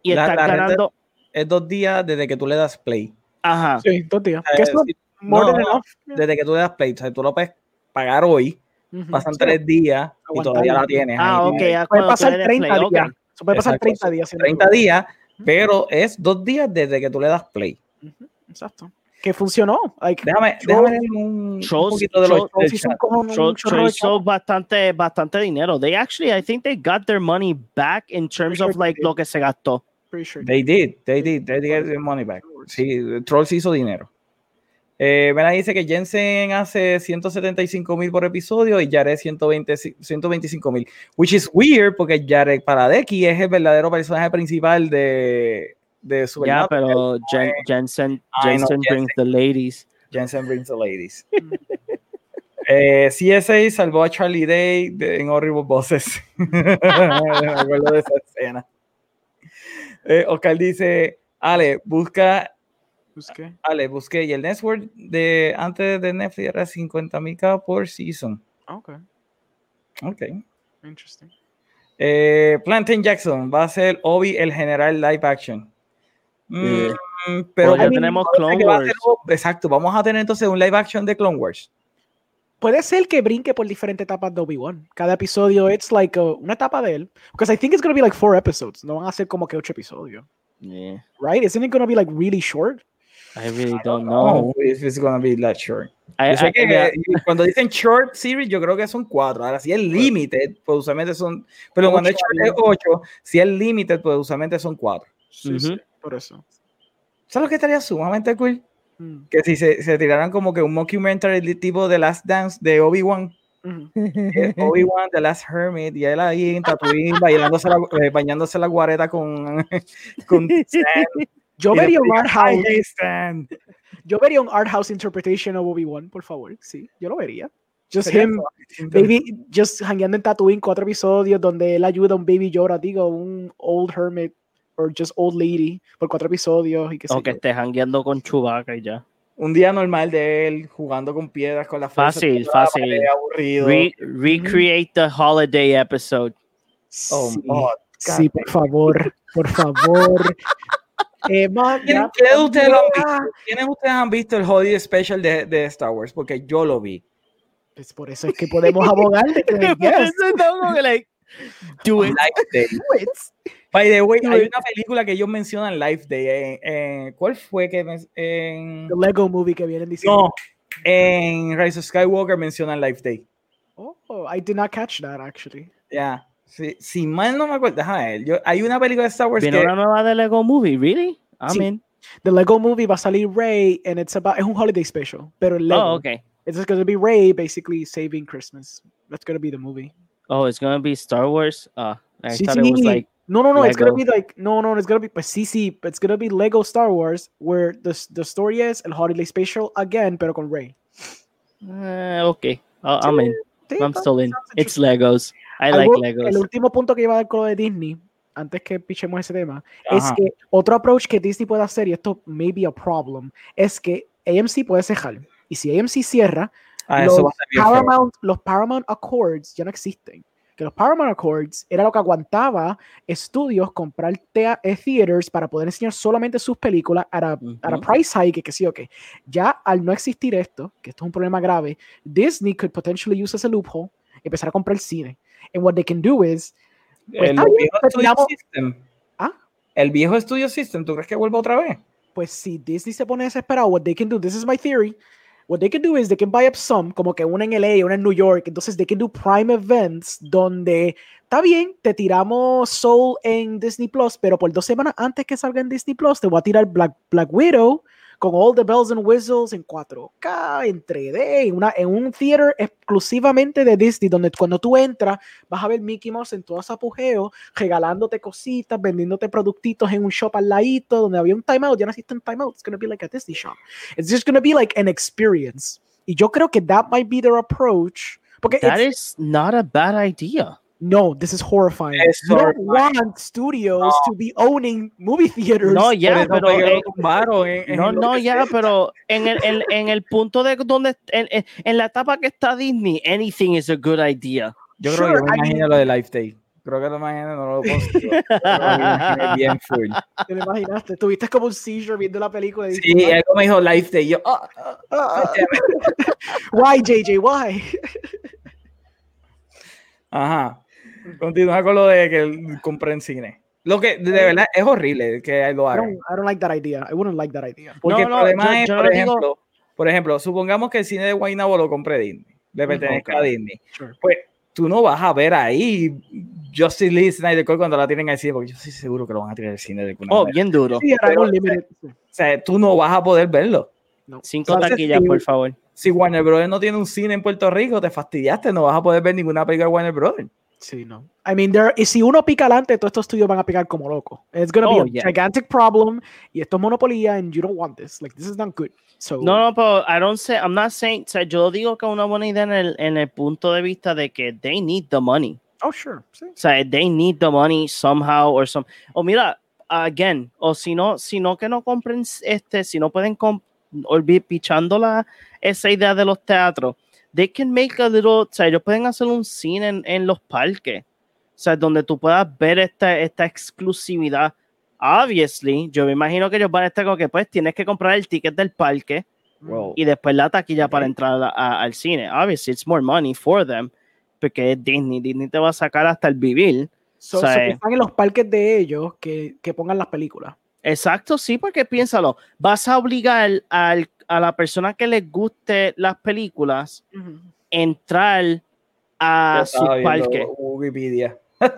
Y La- estar la renta- ganando. Es dos días desde que tú le das play. Ajá. Sí, dos días. Eh, Que eso sí, more no, than no, enough. Desde que tú le das play. O sea, tú lo puedes pagar hoy, Ujú. pasan Sí, tres días y todavía la tienes. Ah, ahí. ok. ya Puede pasar le des 30 play, días. Eso puede pasar Exacto, 30 días. siendo 30 tú. días, pero es dos días desde que tú le das play. Ujú, Exacto. Que funcionó. Like, Déjame, Trolls- déjame un, un Trolls- poquito de los un un chorro de Troll chavo. hizo bastante, bastante dinero. They actually, I think they got their money back in terms of like they lo que se gastó. Pretty sure. They did, they did, they did get their money back. Sí, Trolls hizo dinero. Eh, Mena dice que Jensen hace 175 mil por episodio y Jared 120, 125 mil. Which is weird porque Jared Paradeki es el verdadero personaje principal de, de Ya, Supernatural. pero Jen- Jensen, Jensen brings the ladies. Jensen brings the ladies. eh, CSA salvó a Charlie Day de- en Horrible Bosses. Me acuerdo de esa escena. Eh, Oscar dice, Ale, busca Busqué. Vale, busqué. Y el network de antes de Netflix era 50 mil cada por season. Ok, Ok. interesting. Eh, Plantain Jackson va a ser Obi el general live action. Mm, pero Pues ya tenemos Clone va ser- Wars. exacto, vamos a tener entonces un live action de Clone Wars. Puede ser que brinque por diferentes etapas de Obi-Wan. Cada episodio it's like uh, una etapa de él. Because I think it's going to be like four episodes. No van a ser como que ocho episodios. Yeah, Right? Isn't it going to be like really short? I really don't No, know. if it's gonna be that short. I- Yo sé I- que eh, cuando dicen short series, yo creo que son cuatro. Ahora, si es limited, pues usualmente son. Pero cuando es Ocho short es ocho. Si es limited, pues usualmente son cuatro. Sí, sí, por eso. ¿Sabes lo que estaría sumamente cool? Mm, Que si se, se tiraran como que un mockumentary de tipo The Last Dance de Obi-Wan. es Obi-Wan, The Last Hermit, y él ahí en Tatooine bailándose la, eh, bañándose la guareta con, con Stan. Yo vería un art house. Yo vería un art house interpretation of Obi-Wan, por favor. Sí, yo lo vería. Just him, baby, just hangueando en Tatooine, cuatro episodios donde él ayuda a un baby Yoda, digo, un old hermit or just old lady por cuatro episodios y que o que esté jangueando con Chewbacca y ya. Un día normal de él jugando con piedras con la fuerza. Fácil, fácil. pared, aburrido. Re- recreate the holiday episode. Oh, sí, oh, sí, por favor, por favor. Eh, ma, ¿Quién- quiénes de ustedes han Ah, visto? ¿Quiénes de ustedes han visto el Holiday Special de, de Star Wars? Porque yo lo vi. Pues por eso es que podemos abogar de que yes, Eso no, como que like, do it. Day. do it. By the way, hay una película que ellos mencionan Life Day. en- en- ¿Cuál fue que en, The Lego movie que viene diciendo. No, en Rise of Skywalker mencionan Life Day. Oh, I did not catch that actually. Ya. Si, si mal no me acuerdo, déjame ver. Yo, hay una película de Star Wars ¿Viene que. una nueva de Lego Movie? ¿Really? I'm Sí. in. The Lego movie va a salir Ray and it's about es un holiday special, pero Lego. Oh, okay. It's just gonna be Ray basically saving Christmas. That's gonna be the movie. Oh, it's gonna be Star Wars. Uh, I Sí, thought it was like no, no, no. It's gonna Lego. be like no, no. It's gonna be, but sí, sí. It's gonna be Lego Star Wars, where the the story is el holiday special again, pero con Ray. uh, okay. Uh, I'm in. I'm still in. It's. Legos. I like Legos. El último punto que iba a dar con lo de Disney, antes que pichemos ese tema, es que otro approach que Disney puede hacer, y esto may be a problem, es que AMC puede cerrar. Y si AMC cierra, Ah, los. Paramount, los Paramount Accords ya no existen. Que los Paramount Accords era lo que aguantaba estudios comprar eh, theaters para poder enseñar solamente sus películas a, a, a Ujú. price hike, que sí o que. Ya al no existir esto, que esto es un problema grave, Disney could potentially use ese loophole, empezar a comprar cine. And what they can do is, pues, El viejo pues, Studio tiramos- System. ¿Ah? El viejo Studio System, ¿tú crees que vuelva otra vez? pues si Disney se pone desesperado, what they can do, this is my theory, what they can do is they can buy up some, como que una en LA, una en New York, entonces they can do prime events donde, está bien, te tiramos Soul en Disney Plus, pero por dos semanas antes que salga en Disney Plus, te voy a tirar Black, Black Widow con all the bells and whistles en 4K, en 3D, en, una, en un theater exclusivamente de Disney, donde cuando tú entras vas a ver Mickey Mouse en todo su apogeo, regalándote cositas, vendiéndote productitos en un shop al ladito, donde había un timeout, ya no existe un timeout, it's gonna be like a Disney shop. It's just gonna be like an experience. Y yo creo que that might be their approach. Porque That is not a bad idea. No, this is horrifying. Es you don't want studios to be owning movie theaters. No, ya, pero en- en no, no, ya, pero en el, en, en el punto de donde en, la etapa que está Disney, anything is a good idea. Yo creo que me I imagino lo de Life Day. Creo que lo imagino, no lo consigo. Imaginé bien full. ¿Te lo imaginaste? Tuviste como un seizure viendo la película. y Sí, dijiste, algo me dijo Life Day. Yo, ah, ah, ah, Why, JJ? Why? Ajá. Continúa con lo de que compré en cine. Lo que de verdad es horrible que lo I hagan. don't, I don't like that idea. I wouldn't like that idea. Porque No, no, el problema yo- es, yo por digo- ejemplo, por ejemplo, supongamos que el cine de Guaynabo lo compre Disney, le pertenezca ok. a Disney. Sure. Pues tú no vas a ver ahí Justice League Snyder Cut cuando la tienen al cine, porque yo estoy seguro que lo van a tirar al cine de alguna Oh, manera. bien duro. Sí, era Pero, unlimited. O sea, tú no vas a poder verlo. No. Cinco Entonces, taquillas, por favor. Si Warner Brothers no tiene un cine en Puerto Rico, te fastidiaste, no vas a poder ver ninguna película de Warner Brothers. Sí, no. I mean, there, y si uno pica adelante, todos estos estudios van a picar como loco. It's gonna Oh, be a yeah. gigantic problem. Y esto es monopolio, and you don't want this. Like, this is not good. So, No, no, pero I don't say, I'm not saying, o sea, yo digo que una buena idea en el, en el punto de vista de que they need the money. oh, sure. Sí. O sea, they need the money somehow or some. O mira, again, o si no, si no que no compren este, si no pueden olvidar pichando la, esa idea de los teatros, they can make a little, o sea, ellos pueden hacer un cine en, en los parques, o sea, donde tú puedas ver esta, esta exclusividad. Obviously, yo me imagino que ellos van a estar como que pues tienes que comprar el ticket del parque Wow. y después la taquilla para entrar a- a- al cine. Obviously, it's more money for them, porque es Disney. Disney te va a sacar hasta el vivir. So, O sea, so que están en los parques de ellos que, que pongan las películas. Exacto, sí, porque piénsalo, vas a obligar al- a la persona que le guste las películas entrar a su parque. Wikipedia.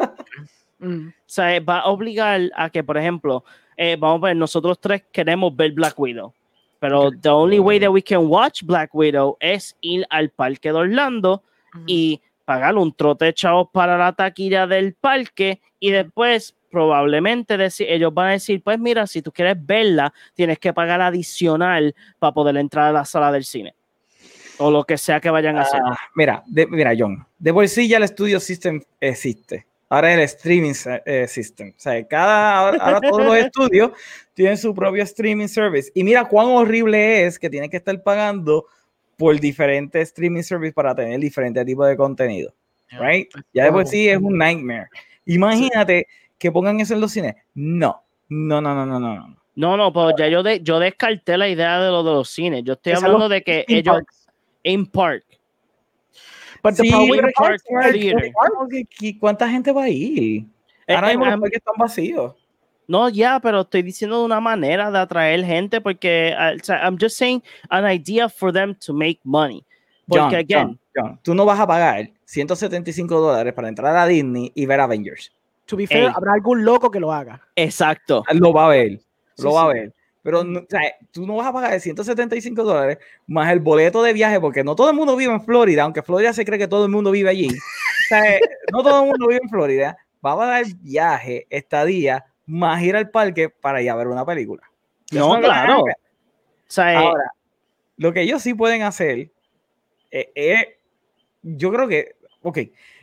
Mm. O sea, va a obligar a que, por ejemplo, eh, vamos a ver, nosotros tres queremos ver Black Widow, pero the only way that we can watch Black Widow es ir al parque de Orlando y pagar un trote de chavos para la taquilla del parque y después probablemente decir, ellos van a decir, pues mira, si tú quieres verla, tienes que pagar adicional para poder entrar a la sala del cine. O lo que sea que vayan a hacer. Ah, mira, de, mira, John, de por sí ya el Studio System existe. Ahora es el Streaming eh, System. O sea, cada, ahora, ahora todos los estudios tienen su propio streaming service. Y mira cuán horrible es que tienen que estar pagando por diferentes streaming service para tener diferentes tipos de contenido. Right? Ya de por sí es un nightmare. Imagínate que pongan eso en los cines. No, no, no, no, no, no. no. No, no, pero ya yo, de, yo descarté la idea de lo de los cines. Yo estoy hablando de que In ellos parks. en park. The Sí, in the park parks is- theater. ¿Qué- qué- ¿Cuánta gente va a ir? Eh, Ahora eh, mismo los am- parques están vacíos. No, ya, pero estoy diciendo de una manera de atraer gente porque uh, I'm just saying an idea for them to make money. Porque John, again, John, John, tú no vas a pagar 175 dólares para entrar a Disney y ver Avengers. To be fair, Ey. habrá algún loco que lo haga. exacto. Lo va a ver, lo Sí, va a sí. ver. Pero no- o sea, tú no vas a pagar 175 dólares más el boleto de viaje, porque no todo el mundo vive en Florida, aunque Florida se cree que todo el mundo vive allí. O sea, no todo el mundo vive en Florida. Va a pagar viaje, estadía, más ir al parque para ir a ver una película. No, es a claro. O sea, eh, Ahora, lo que ellos sí pueden hacer eh, es, yo creo que, ok,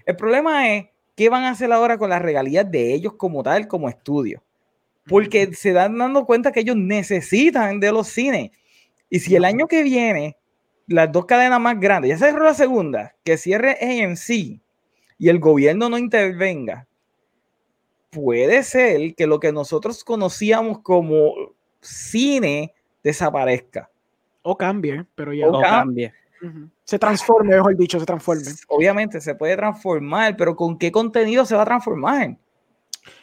el problema es qué van a hacer ahora con las regalías de ellos como tal, como estudio. Porque se dan dando cuenta que ellos necesitan de los cines. Y si el año que viene, las dos cadenas más grandes, ya cerró la segunda, que cierre AMC y el gobierno no intervenga, puede ser que lo que nosotros conocíamos como cine desaparezca. O cambie, pero ya. O no cam- cambie. Se transforme, mejor dicho, se transforme. Obviamente se puede transformar, pero ¿con qué contenido se va a transformar?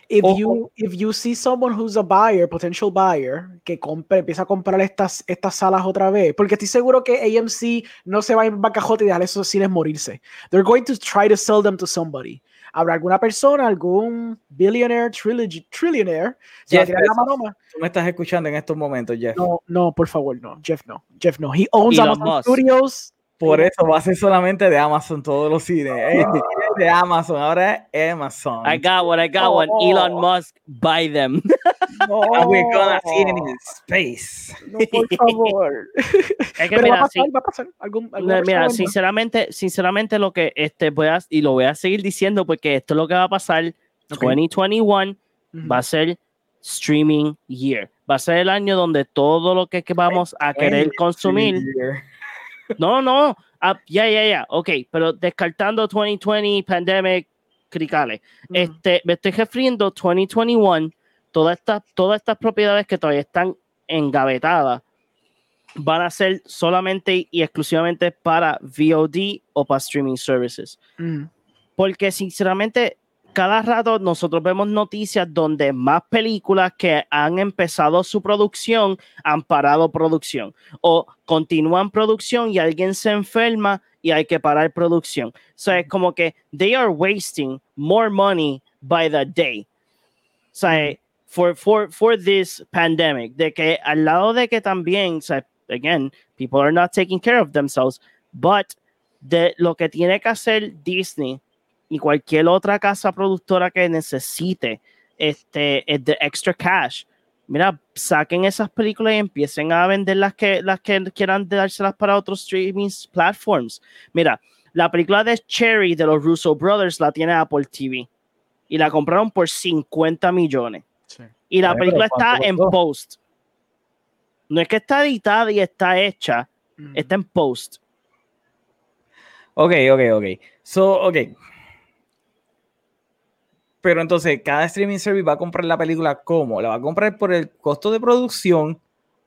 If Ojo. you, if you see someone who's a buyer, potential buyer, que compre, empieza a comprar estas, estas salas otra vez, porque estoy seguro que AMC no se va a ir en bancarrota y dejar esos cines morirse. They're going to try to sell them to somebody. Habrá alguna persona, algún billionaire, trilogy, trillionaire, se va a Jeff tirar la. Tú me estás escuchando en estos momentos, Jeff. No, no, por favor, no. Jeff no. Jeff no. He owns Elon Amazon Musk. Studios. Por eso va a ser solamente de Amazon todos los cines. Es de Amazon, ahora es Amazon. I got one, I got one. Oh. Elon Musk, buy them. No, And we're gonna see it in space. no, por favor. Es que Pero va a mira, pasar, sí, va a pasar. Algún, mira, vendrá. sinceramente, sinceramente lo que este voy a y lo voy a seguir diciendo porque esto es lo que va a pasar. Ok. 2021 Ujú. va a ser streaming year. Va a ser el año donde todo lo que, que vamos a querer consumir. No, no, ah, ya, ya, ya, ok, pero descartando 2020, pandemic, cricales. Ujú. Este, me estoy refiriendo 2021, todas estas, todas estas propiedades que todavía están engavetadas van a ser solamente y exclusivamente para VOD o para streaming services. Ujú. Porque sinceramente, cada rato nosotros vemos noticias donde más películas que han empezado su producción han parado producción o continúan producción y alguien se enferma y hay que parar producción. O sea, es como que they are wasting more money by the day. O sea, for, for, for this pandemic, de que al lado de que también, o sea, again, people are not taking care of themselves, but de lo que tiene que hacer Disney y cualquier otra casa productora que necesite este es de extra cash. Mira, saquen esas películas y empiecen a vender las que, las que quieran dárselas para otros streaming platforms. Mira, la película de Cherry de los Russo Brothers la tiene Apple TV y la compraron por 50 millones. Sí. Y la película está ¿cuánto en post. No es que está editada y está hecha, Mm. está en post. Ok, ok, ok. So, ok. Pero entonces, cada streaming service va a comprar la película ¿cómo? ¿La va a comprar por el costo de producción?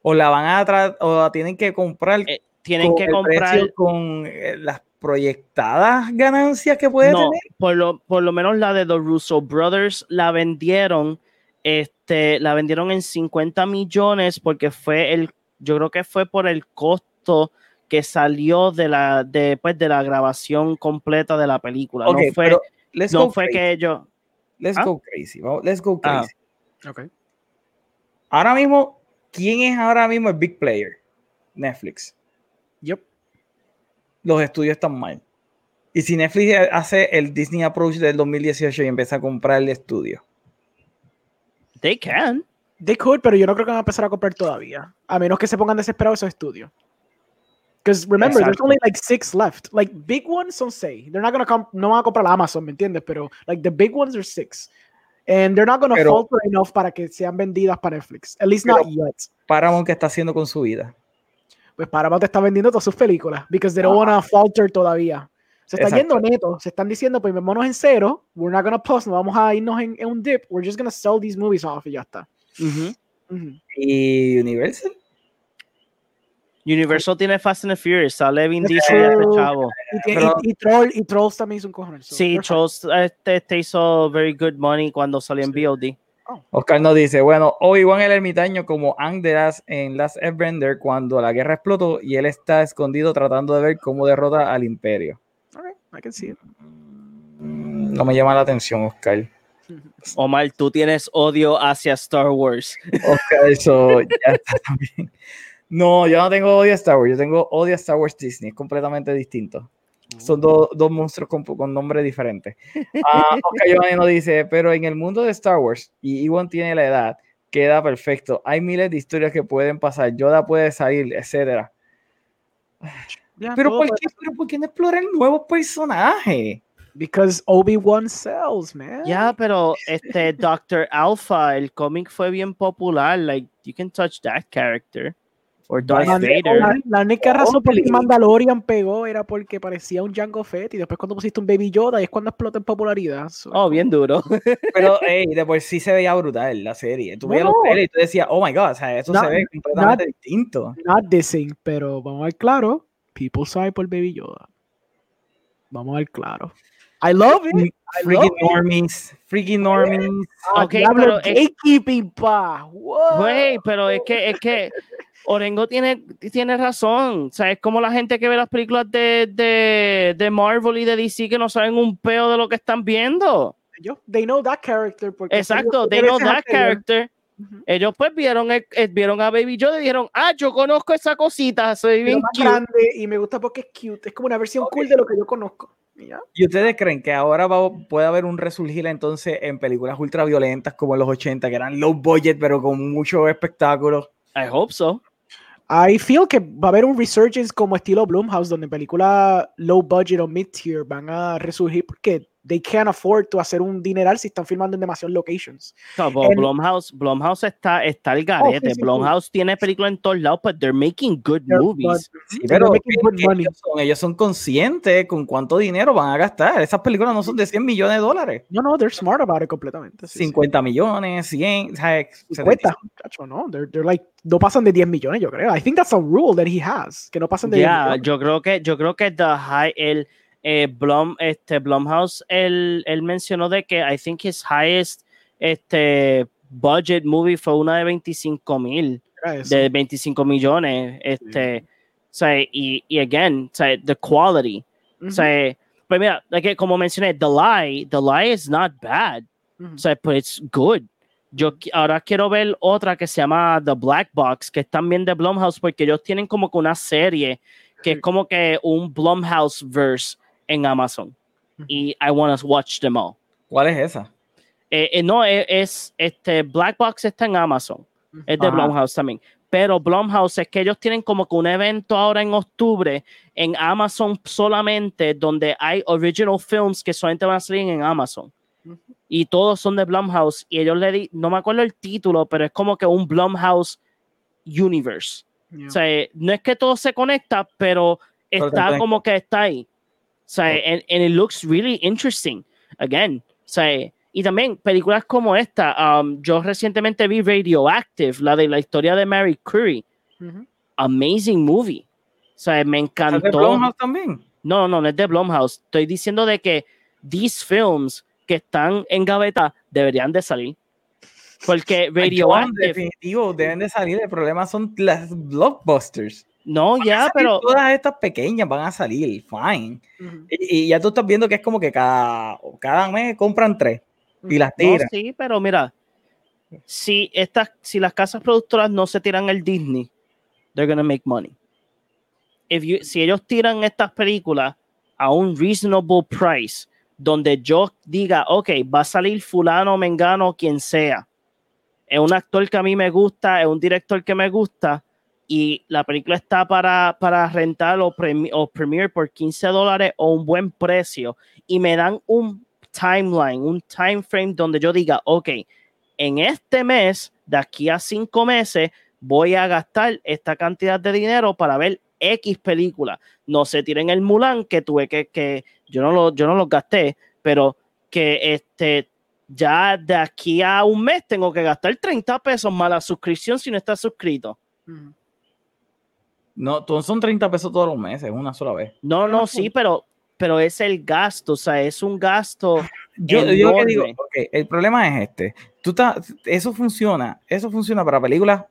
¿O la van a tra- o la tienen que comprar Eh, tienen con que el comprar. con eh, las proyectadas ganancias que puede No, tener? por lo, por lo menos la de The Russo Brothers la vendieron, este, la vendieron en 50 millones porque fue el, yo creo que fue por el costo que salió de la, de, pues, de la grabación completa de la película. No fue, pero let's no go fue crazy. que ellos. Let's ¿Ah? go crazy. Vamos, let's go Ah. crazy. Ok. Ahora mismo, ¿quién es ahora mismo el big player? Netflix. Yep. Los estudios están mal. Y si Netflix hace el Disney Approach del 2018 y empieza a comprar el estudio. They can. They could, pero yo no creo que van a empezar a comprar todavía. A menos que se pongan desesperados esos estudios. Because remember, there's only like six left. Like big ones son seis. They're not gonna comp- no van a comprar la Amazon, ¿me entiendes? Pero like the big ones are six. And they're not gonna Pero- falter enough para que sean vendidas para Netflix. At least not yet. Paramount, ¿qué está haciendo con su vida? Pues Paramount está vendiendo todas sus películas. Because they don't Ah. wanna falter todavía. Se está Exacto. yendo neto. Se están diciendo, pues metémonos en cero. We're not gonna plus. No vamos a irnos en, en un dip. We're just gonna sell these movies off y ya está. Ujú. Ujú. ¿Y Universal? Universal tiene Fast and the Furious, sale Vin Diesel Pero- chavo. Y, Pero- y, y Troll, y Trolls también hizo un cojones. so Sí. Trolls este, este hizo very good money cuando salió en Sí. VOD. Oscar nos dice, bueno, Obi-Wan el ermitaño como Ang de Las en Last Airbender cuando la guerra explotó y él está escondido tratando de ver cómo derrota al imperio. I can see it. No me llama la atención, Oscar. Omar, tú tienes odio hacia Star Wars. Oscar, eso ya está también. No, yo no tengo odio a Star Wars, yo tengo odio a Star Wars Disney, es completamente distinto. Son dos, dos monstruos con, con nombres diferentes. Ah, Oscar Giovanni nos dice, pero en el mundo de Star Wars, y Iwan tiene la edad, queda perfecto. Hay miles de historias que pueden pasar, Yoda puede salir, etcétera. Yeah, Pero todo ¿por, puede- qué, pero ¿por qué no explorar nuevos personajes? Because Obi-Wan sells, man. Ya, pero este Doctor Alpha, el cómic fue bien popular. Like, you can touch that character. Or Darth La, Vader. la- la única razón por la que. Mandalorian pegó era porque parecía un Jango Fett y después cuando pusiste un Baby Yoda y es cuando explota en popularidad. So, Oh, bien duro. Pero hey, de por sí se veía brutal la serie. Tú No, veías los trailers y tú decías, oh my god, o sea, eso Not- se ve completamente distinto. Not dissing, pero vamos a ver claro. People sabe por Baby Yoda. Vamos a ver claro. I love it. I Freaking love it. normies, freaking normies. Ah, Ok, diablo, pero es- gatekeeping, pa. Güey, pero es que, es que Orengo tiene, tiene razón. O sea, es como la gente que ve las películas de, de, de Marvel y de DC que no saben un peo de lo que están viendo. Ellos, they know that character. Porque Exacto, they know that anteriores. Ujú. Ellos pues vieron, el- eh, vieron a Baby Yoda y dijeron, ah, yo conozco esa cosita, soy bien más cute. grande y me gusta porque es cute. Es como una versión cool de lo que yo conozco. Y ya. ¿Y ustedes creen que ahora va- puede haber un resurgir entonces en películas ultraviolentas como en los 80, que eran low budget, pero con mucho espectáculo? I hope so. I feel que va a haber un resurgence como estilo Blumhouse, donde películas low budget o mid tier van a resurgir porque they can't afford to hacer un dineral si están filmando en demasiados locations. No, pero En- Blumhouse, Blumhouse está, está al Oh, sí, garete. sí, sí. Blumhouse tiene películas en todos lados, but they're making good They're- movies. but- Sí, pero good ellos, money. son, ellos son conscientes con cuánto dinero van a gastar. Esas películas no son de 100 millones de dólares. No, no, they're smart about it completamente. sí, sí. 50 millones, 100, o sea, 50, muchacho, no, they're, they're like, no pasan de 10 millones, yo creo. I think that's a rule that he has, que no pasan de 10 Ya, millones. yo creo que yo creo que the high el eh, Blum este Blumhouse él, él mencionó de que I think his highest este budget movie fue una de 25 mil de 25 millones este o sea, y, y again o sea, the quality Ujú, o sea, pues mira like, como mencioné The Lie The Lie is not bad ujú. o sea, but it's good. Yo ahora quiero ver otra que se llama The Black Box, que es también de Blumhouse, porque ellos tienen como que una serie que es Sí. como que un Blumhouse verse en Amazon. Y I want to watch them all. ¿Cuál es esa? Eh, eh, no, es, es, este Black Box está en Amazon. Es de Ajá. Blumhouse también. Pero Blumhouse es que ellos tienen como que un evento ahora en octubre en Amazon solamente, donde hay original films que solamente van a salir en Amazon. Y todos son de Blumhouse y ellos le di, no me acuerdo el título, pero es como que un Blumhouse universe. Yeah. O sea, no es que todo se conecta, pero Pero está como que está ahí. O sea, and, and it looks really interesting. Again, o sea, y también películas como esta. um, yo recientemente vi Radioactive, la de la historia de Mary Curie. Amazing movie. O sea, me ¿Es de encantó. Blumhouse también? No, no, no es de Blumhouse. Estoy diciendo de que these films que están en gaveta deberían de salir. Porque Ay, Radioactive, definitivo, deben de salir. El problema son las blockbusters. No, ya, Salir pero Todas estas pequeñas van a salir, fine. Y, y ya tú estás viendo que es como que cada, cada mes compran tres y las No, tiran. sí, pero mira, si estas, si las casas productoras no se tiran el Disney, they're gonna make money. If you, si ellos tiran estas películas a un reasonable price, donde yo diga, ok, va a salir fulano, mengano, quien sea, es un actor que a mí me gusta, es un director que me gusta, y la película está para, para rentar o, premi- o premiere por 15 dólares o un buen precio, y me dan un timeline, un time frame donde yo diga, ok, en este mes, de aquí a cinco meses, voy a gastar esta cantidad de dinero para ver X película. No se tiren el Mulan, que tuve que, que yo no lo, yo no lo gasté, pero que este ya de aquí a un mes tengo que gastar 30 pesos más la suscripción si no estás suscrito. Ujú. No, son 30 pesos todos los meses, una sola vez. No, no, sí, pero, pero es el gasto, o sea, es un gasto. Yo, yo que digo, Enorme. ok, el problema es este. Tú estás- eso funciona, eso funciona para películas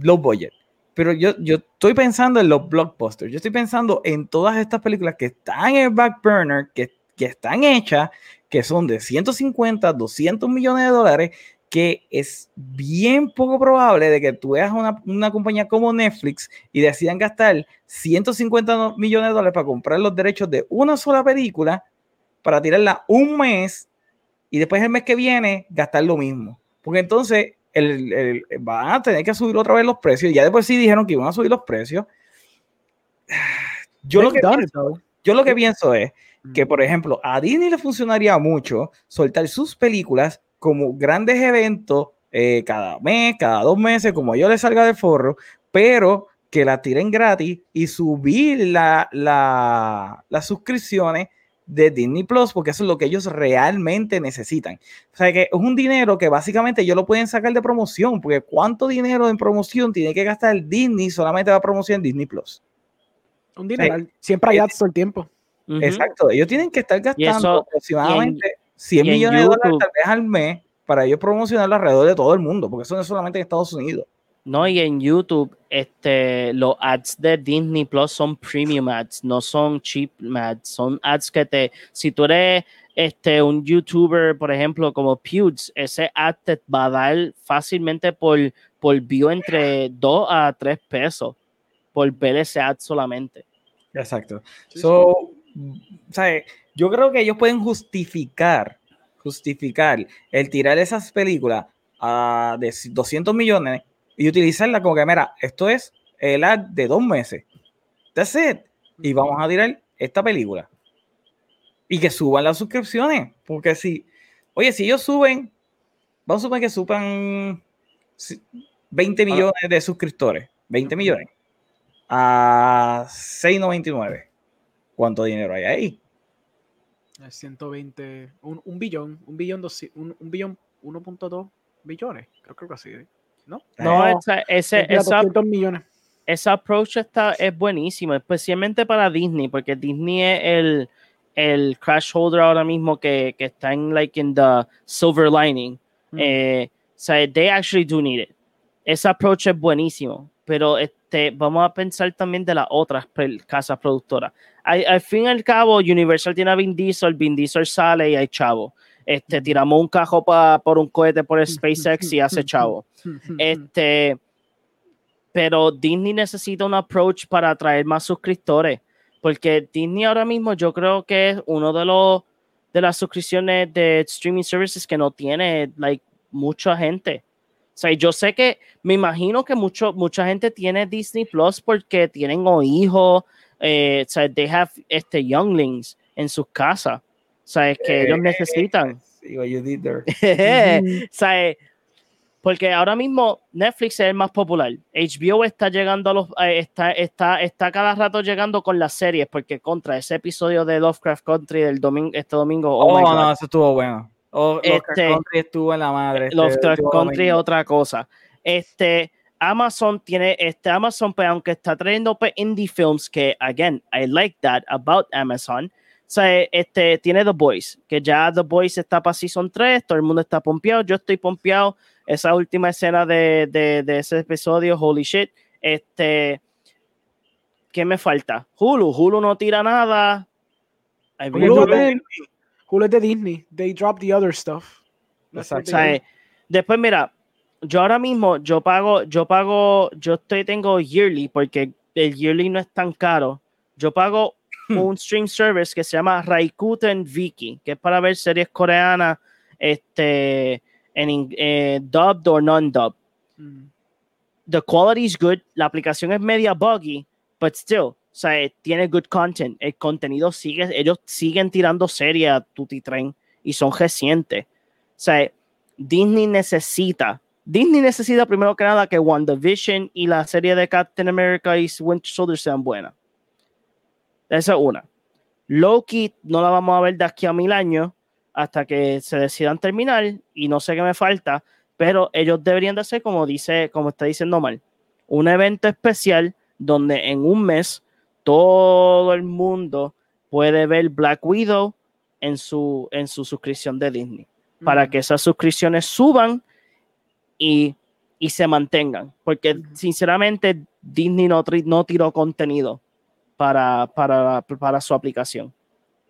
low budget. Pero yo, yo estoy pensando en los blockbusters. Yo estoy pensando en todas estas películas que están en el back burner, que, que están hechas, que son de 150, 200 millones de dólares, que es bien poco probable de que tú veas una, una compañía como Netflix y decidan gastar 150 no- millones de dólares para comprar los derechos de una sola película para tirarla un mes y después el mes que viene gastar lo mismo. Porque entonces el, el- van a tener que subir otra vez los precios. Ya después sí dijeron que iban a subir los precios. Yo lo, que pienso, yo lo que pienso es que, por ejemplo, a Disney le funcionaría mucho soltar sus películas como grandes eventos eh, cada mes, cada dos meses, como a ellos les salga de forro, pero que la tiren gratis y subir la, la- las suscripciones de Disney Plus, porque eso es lo que ellos realmente necesitan. O sea, que es un dinero que básicamente ellos lo pueden sacar de promoción, porque ¿cuánto dinero en promoción tiene que gastar Disney solamente para promoción Disney Plus? Un dineral. Siempre hay ads todo el tiempo. Exacto, ellos tienen que estar gastando eso- aproximadamente 100 y en millones de dólares YouTube. tal vez al mes para ellos promocionarlo alrededor de todo el mundo, porque eso no es solamente en Estados Unidos. No, y en YouTube, este, los ads de Disney Plus son premium ads, no son cheap ads, son ads que te, si tú eres este, un youtuber, por ejemplo, como Pewds, ese ad te va a dar fácilmente por, por view entre 2 a 3 pesos por ver ese ad solamente. Exacto. So, ¿sabes? Yo creo que ellos pueden justificar, justificar el tirar esas películas a de 200 millones y utilizarla como que, mira, esto es el ad de dos meses. That's it. Y vamos a tirar esta película. Y que suban las suscripciones. Porque si, oye, si ellos suben, vamos a suponer que suban si- 20 millones de suscriptores, 20 millones, a 6.99. ¿Cuánto dinero hay ahí? Eh, 120, un, un billón, un billón, doci- un, un billón, 1.2 billones, creo, creo que así, ¿eh? ¿no? No, Eh, esa- ese, esa, 200 millones. ese approach está, es buenísimo, especialmente para Disney, porque Disney es el, el crash holder ahora mismo que, que está en like in the silver lining. Mm. Eh, o sea, they actually do need it. Ese approach es buenísimo, pero este, vamos a pensar también de las otras casas productoras. Al, al fin y al cabo, Universal tiene a Vin Diesel, Vin Diesel sale y hay chavo. Este, tiramos un cajo pa- por un cohete por SpaceX y hace chavo. Este, pero Disney necesita un approach para atraer más suscriptores, porque Disney ahora mismo yo creo que es uno de los de las suscripciones de streaming services que no tiene like mucha gente. O sea, yo sé que me imagino que mucho, mucha gente tiene Disney Plus porque tienen o hijos, eh, o sea, they have este younglings en sus casas. O sea, es que ellos Eh, necesitan. See what you did there. O sea, eh, porque ahora mismo Netflix es el más popular. HBO está llegando a los eh, está, está, está cada rato llegando con las series, porque contra ese episodio de Lovecraft Country del domingo, este domingo. Oh, Oh, my God. no, eso estuvo bueno. Oh, Lovecraft Este- Country estuvo en la madre. este Lovecraft Country es otra cosa. Este Amazon tiene este Amazon, pues aunque está trayendo pues, indie films que again I like that about Amazon. O sea, este tiene The Boys, que ya The Boys está para season 3, todo el mundo está pompeado, yo estoy pompeado. Esa última escena de, de, de ese episodio, holy shit. Este, ¿qué me falta? Hulu, Hulu no tira nada. Hulu, de- Hulu es de Disney. They dropped the other stuff. Exacto. O sea, después mira, yo ahora mismo yo pago, yo pago, yo estoy tengo yearly porque el yearly no es tan caro. Yo pago un stream service que se llama Raikuten Viki, que es para ver series coreanas, este, en eh, dubbed or non-dubbed. Mm. The quality is good, la aplicación es media buggy, but still, o sea, eh, tiene good content. El contenido sigue, ellos siguen tirando series a Tutti Tren y son recientes. O sea, Disney necesita, Disney necesita primero que nada que WandaVision y la serie de Captain America y Winter Soldier sean buenas. Esa es una. Loki no la vamos a ver de aquí a mil años hasta que se decidan terminar y no sé qué me falta, pero ellos deberían de hacer como dice, como está diciendo Mal, un evento especial donde en un mes todo el mundo puede ver Black Widow en su, en su suscripción de Disney para que esas suscripciones suban y, y se mantengan. Porque sinceramente Disney no, no tiró contenido para, para, para su aplicación.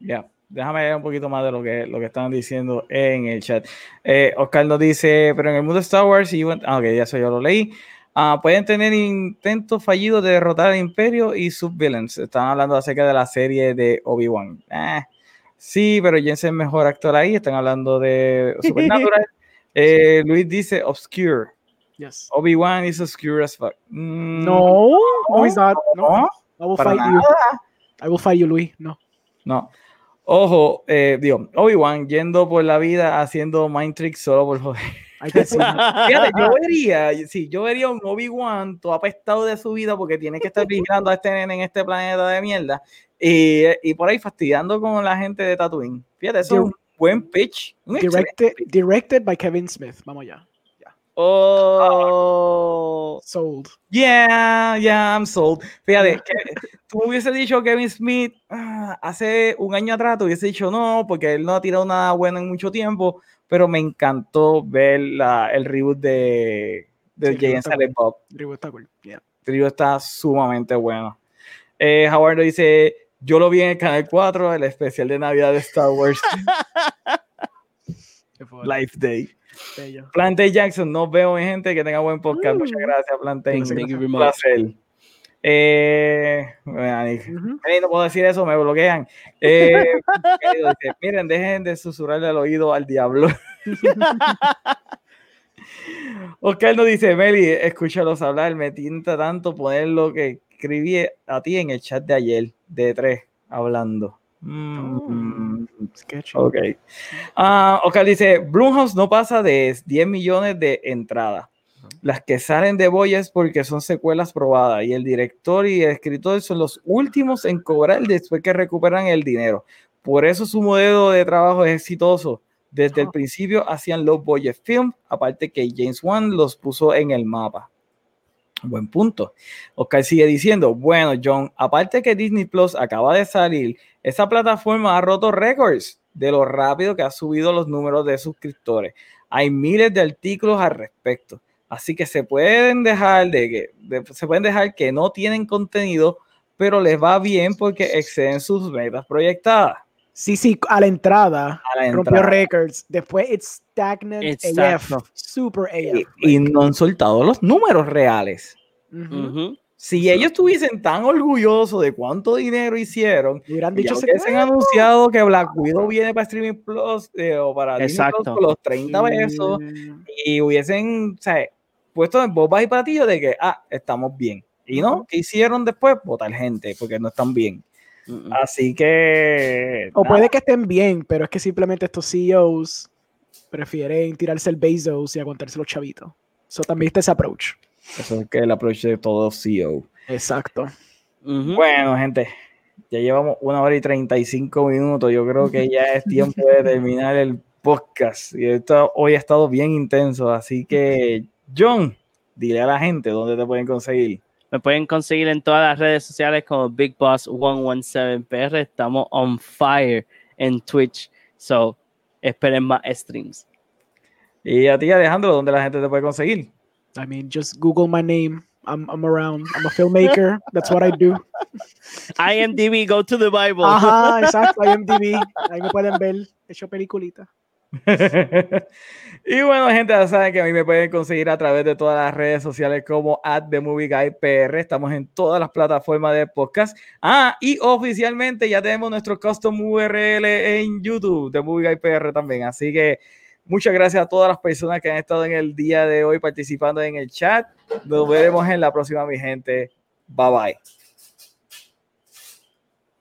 Ya, déjame leer un poquito más de lo que, lo que están diciendo en el chat. Eh, Oscar nos dice, pero en el mundo de Star Wars, y ah, ok, ya eso yo lo leí. Ah, pueden tener intentos fallidos de derrotar al Imperio y sus villains. Están hablando acerca de la serie de Obi-Wan. Eh, sí, pero Jensen es mejor actor ahí. Están hablando de Supernatural. Eh, Luis dice Obscure. Yes. Obi-Wan is obscure as fuck. Mm, No, no, he's not. No, no, I will fight you. nada. I will fight you, Luis. No. No. Ojo, eh, digo, Obi-Wan yendo por la vida haciendo mind tricks solo por joder. Fíjate, yo vería, sí, yo vería un Obi-Wan todo apestado de su vida porque tiene que estar vigilando a este nene en este planeta de mierda y, y por ahí fastidiando con la gente de Tatooine. Fíjate, eso es un buen pitch. Un excelente Directed, directed by Kevin Smith. Vamos ya. Oh, Sold. Yeah, yeah, I'm sold. Fíjate, que tú hubiese dicho Kevin Smith ah, hace un año atrás, tú hubiese dicho no, porque él no ha tirado nada bueno en mucho tiempo, pero me encantó ver la, el reboot de, de Sí, Jay Silent Bob. Reboot está cool. Yeah. El reboot está sumamente bueno. Eh, Howard dice, yo lo vi en el Canal 4, el especial de Navidad de Star Wars. Life Day. Bello. Plantain Jackson, nos vemos, mi gente, que tenga buen podcast. Muchas Mm. gracias, Plantain. Thank you very Un placer. Eh, bueno, no puedo decir eso, me bloquean. Eh, miren, dejen de susurrarle al oído al diablo. Oscar nos dice, Meli, escúchalos hablar, me tinta tanto poner lo que escribí a ti en el chat de ayer, de tres, hablando. Mm, Sketchy. ok. Oscar dice, Blumhouse no pasa de 10 millones de entradas. Las que salen de Boyes porque son secuelas probadas y el director y el escritor son los últimos en cobrar después que recuperan el dinero. Por eso su modelo de trabajo es exitoso. Desde el Ah. principio hacían los Boyes Film, aparte que James Wan los puso en el mapa. Buen punto. Oscar sigue diciendo, bueno, John, aparte que Disney Plus acaba de salir, esa plataforma ha roto récords de lo rápido que ha subido los números de suscriptores. Hay miles de artículos al respecto. Así que se pueden dejar de que se pueden dejar que no tienen contenido, pero les va bien porque exceden sus metas proyectadas. Sí, sí, a la entrada A la rompió entrada. records. Después it's stagnant It's AF. stagnant. Super Y, AF. y no han soltado los números reales. Ujú. Ujú. Si ellos estuviesen tan orgullosos de cuánto dinero hicieron, Y hubieran dicho "Se hubiesen anunciado que Black Widow viene para Streaming Plus eh, o para Disney Plus Exacto. los 30 pesos y hubiesen o sea, puesto en bombas y platillos de que, ah, estamos bien. Y no. ¿qué hicieron después? Votar gente, porque no están bien. Así que. O nada, puede que estén bien, pero es que simplemente estos CEOs prefieren tirarse el Bezos y aguantarse los chavitos. Eso también está ese approach. Eso es que el approach de todo CEO. Exacto. Ujú. Bueno, gente, ya llevamos una hora y 35 minutos. Yo creo que ya es tiempo de terminar el podcast. Y esto hoy ha estado bien intenso. Así que, John, dile a la gente dónde te pueden conseguir. Me pueden conseguir en todas las redes sociales como Big Boss 117PR. Estamos on fire en Twitch. So, esperen más streams. Y a ti, Alejandro, ¿dónde la gente te puede conseguir? I mean, just Google my name. I'm, I'm around. I'm a filmmaker. That's what I do. IMDb, go to the Bible. Ajá, exacto. IMDb. Ahí me pueden ver. He hecho peliculita. y bueno, gente, ya saben que a mí me pueden conseguir a través de todas las redes sociales como at The Movie Guy PR. Estamos en todas las plataformas de podcast. Ah, y oficialmente ya tenemos nuestro custom URL en YouTube, The Movie Guy PR también. Así que muchas gracias a todas las personas que han estado en el día de hoy participando en el chat. Nos veremos en la próxima, mi gente. Bye bye.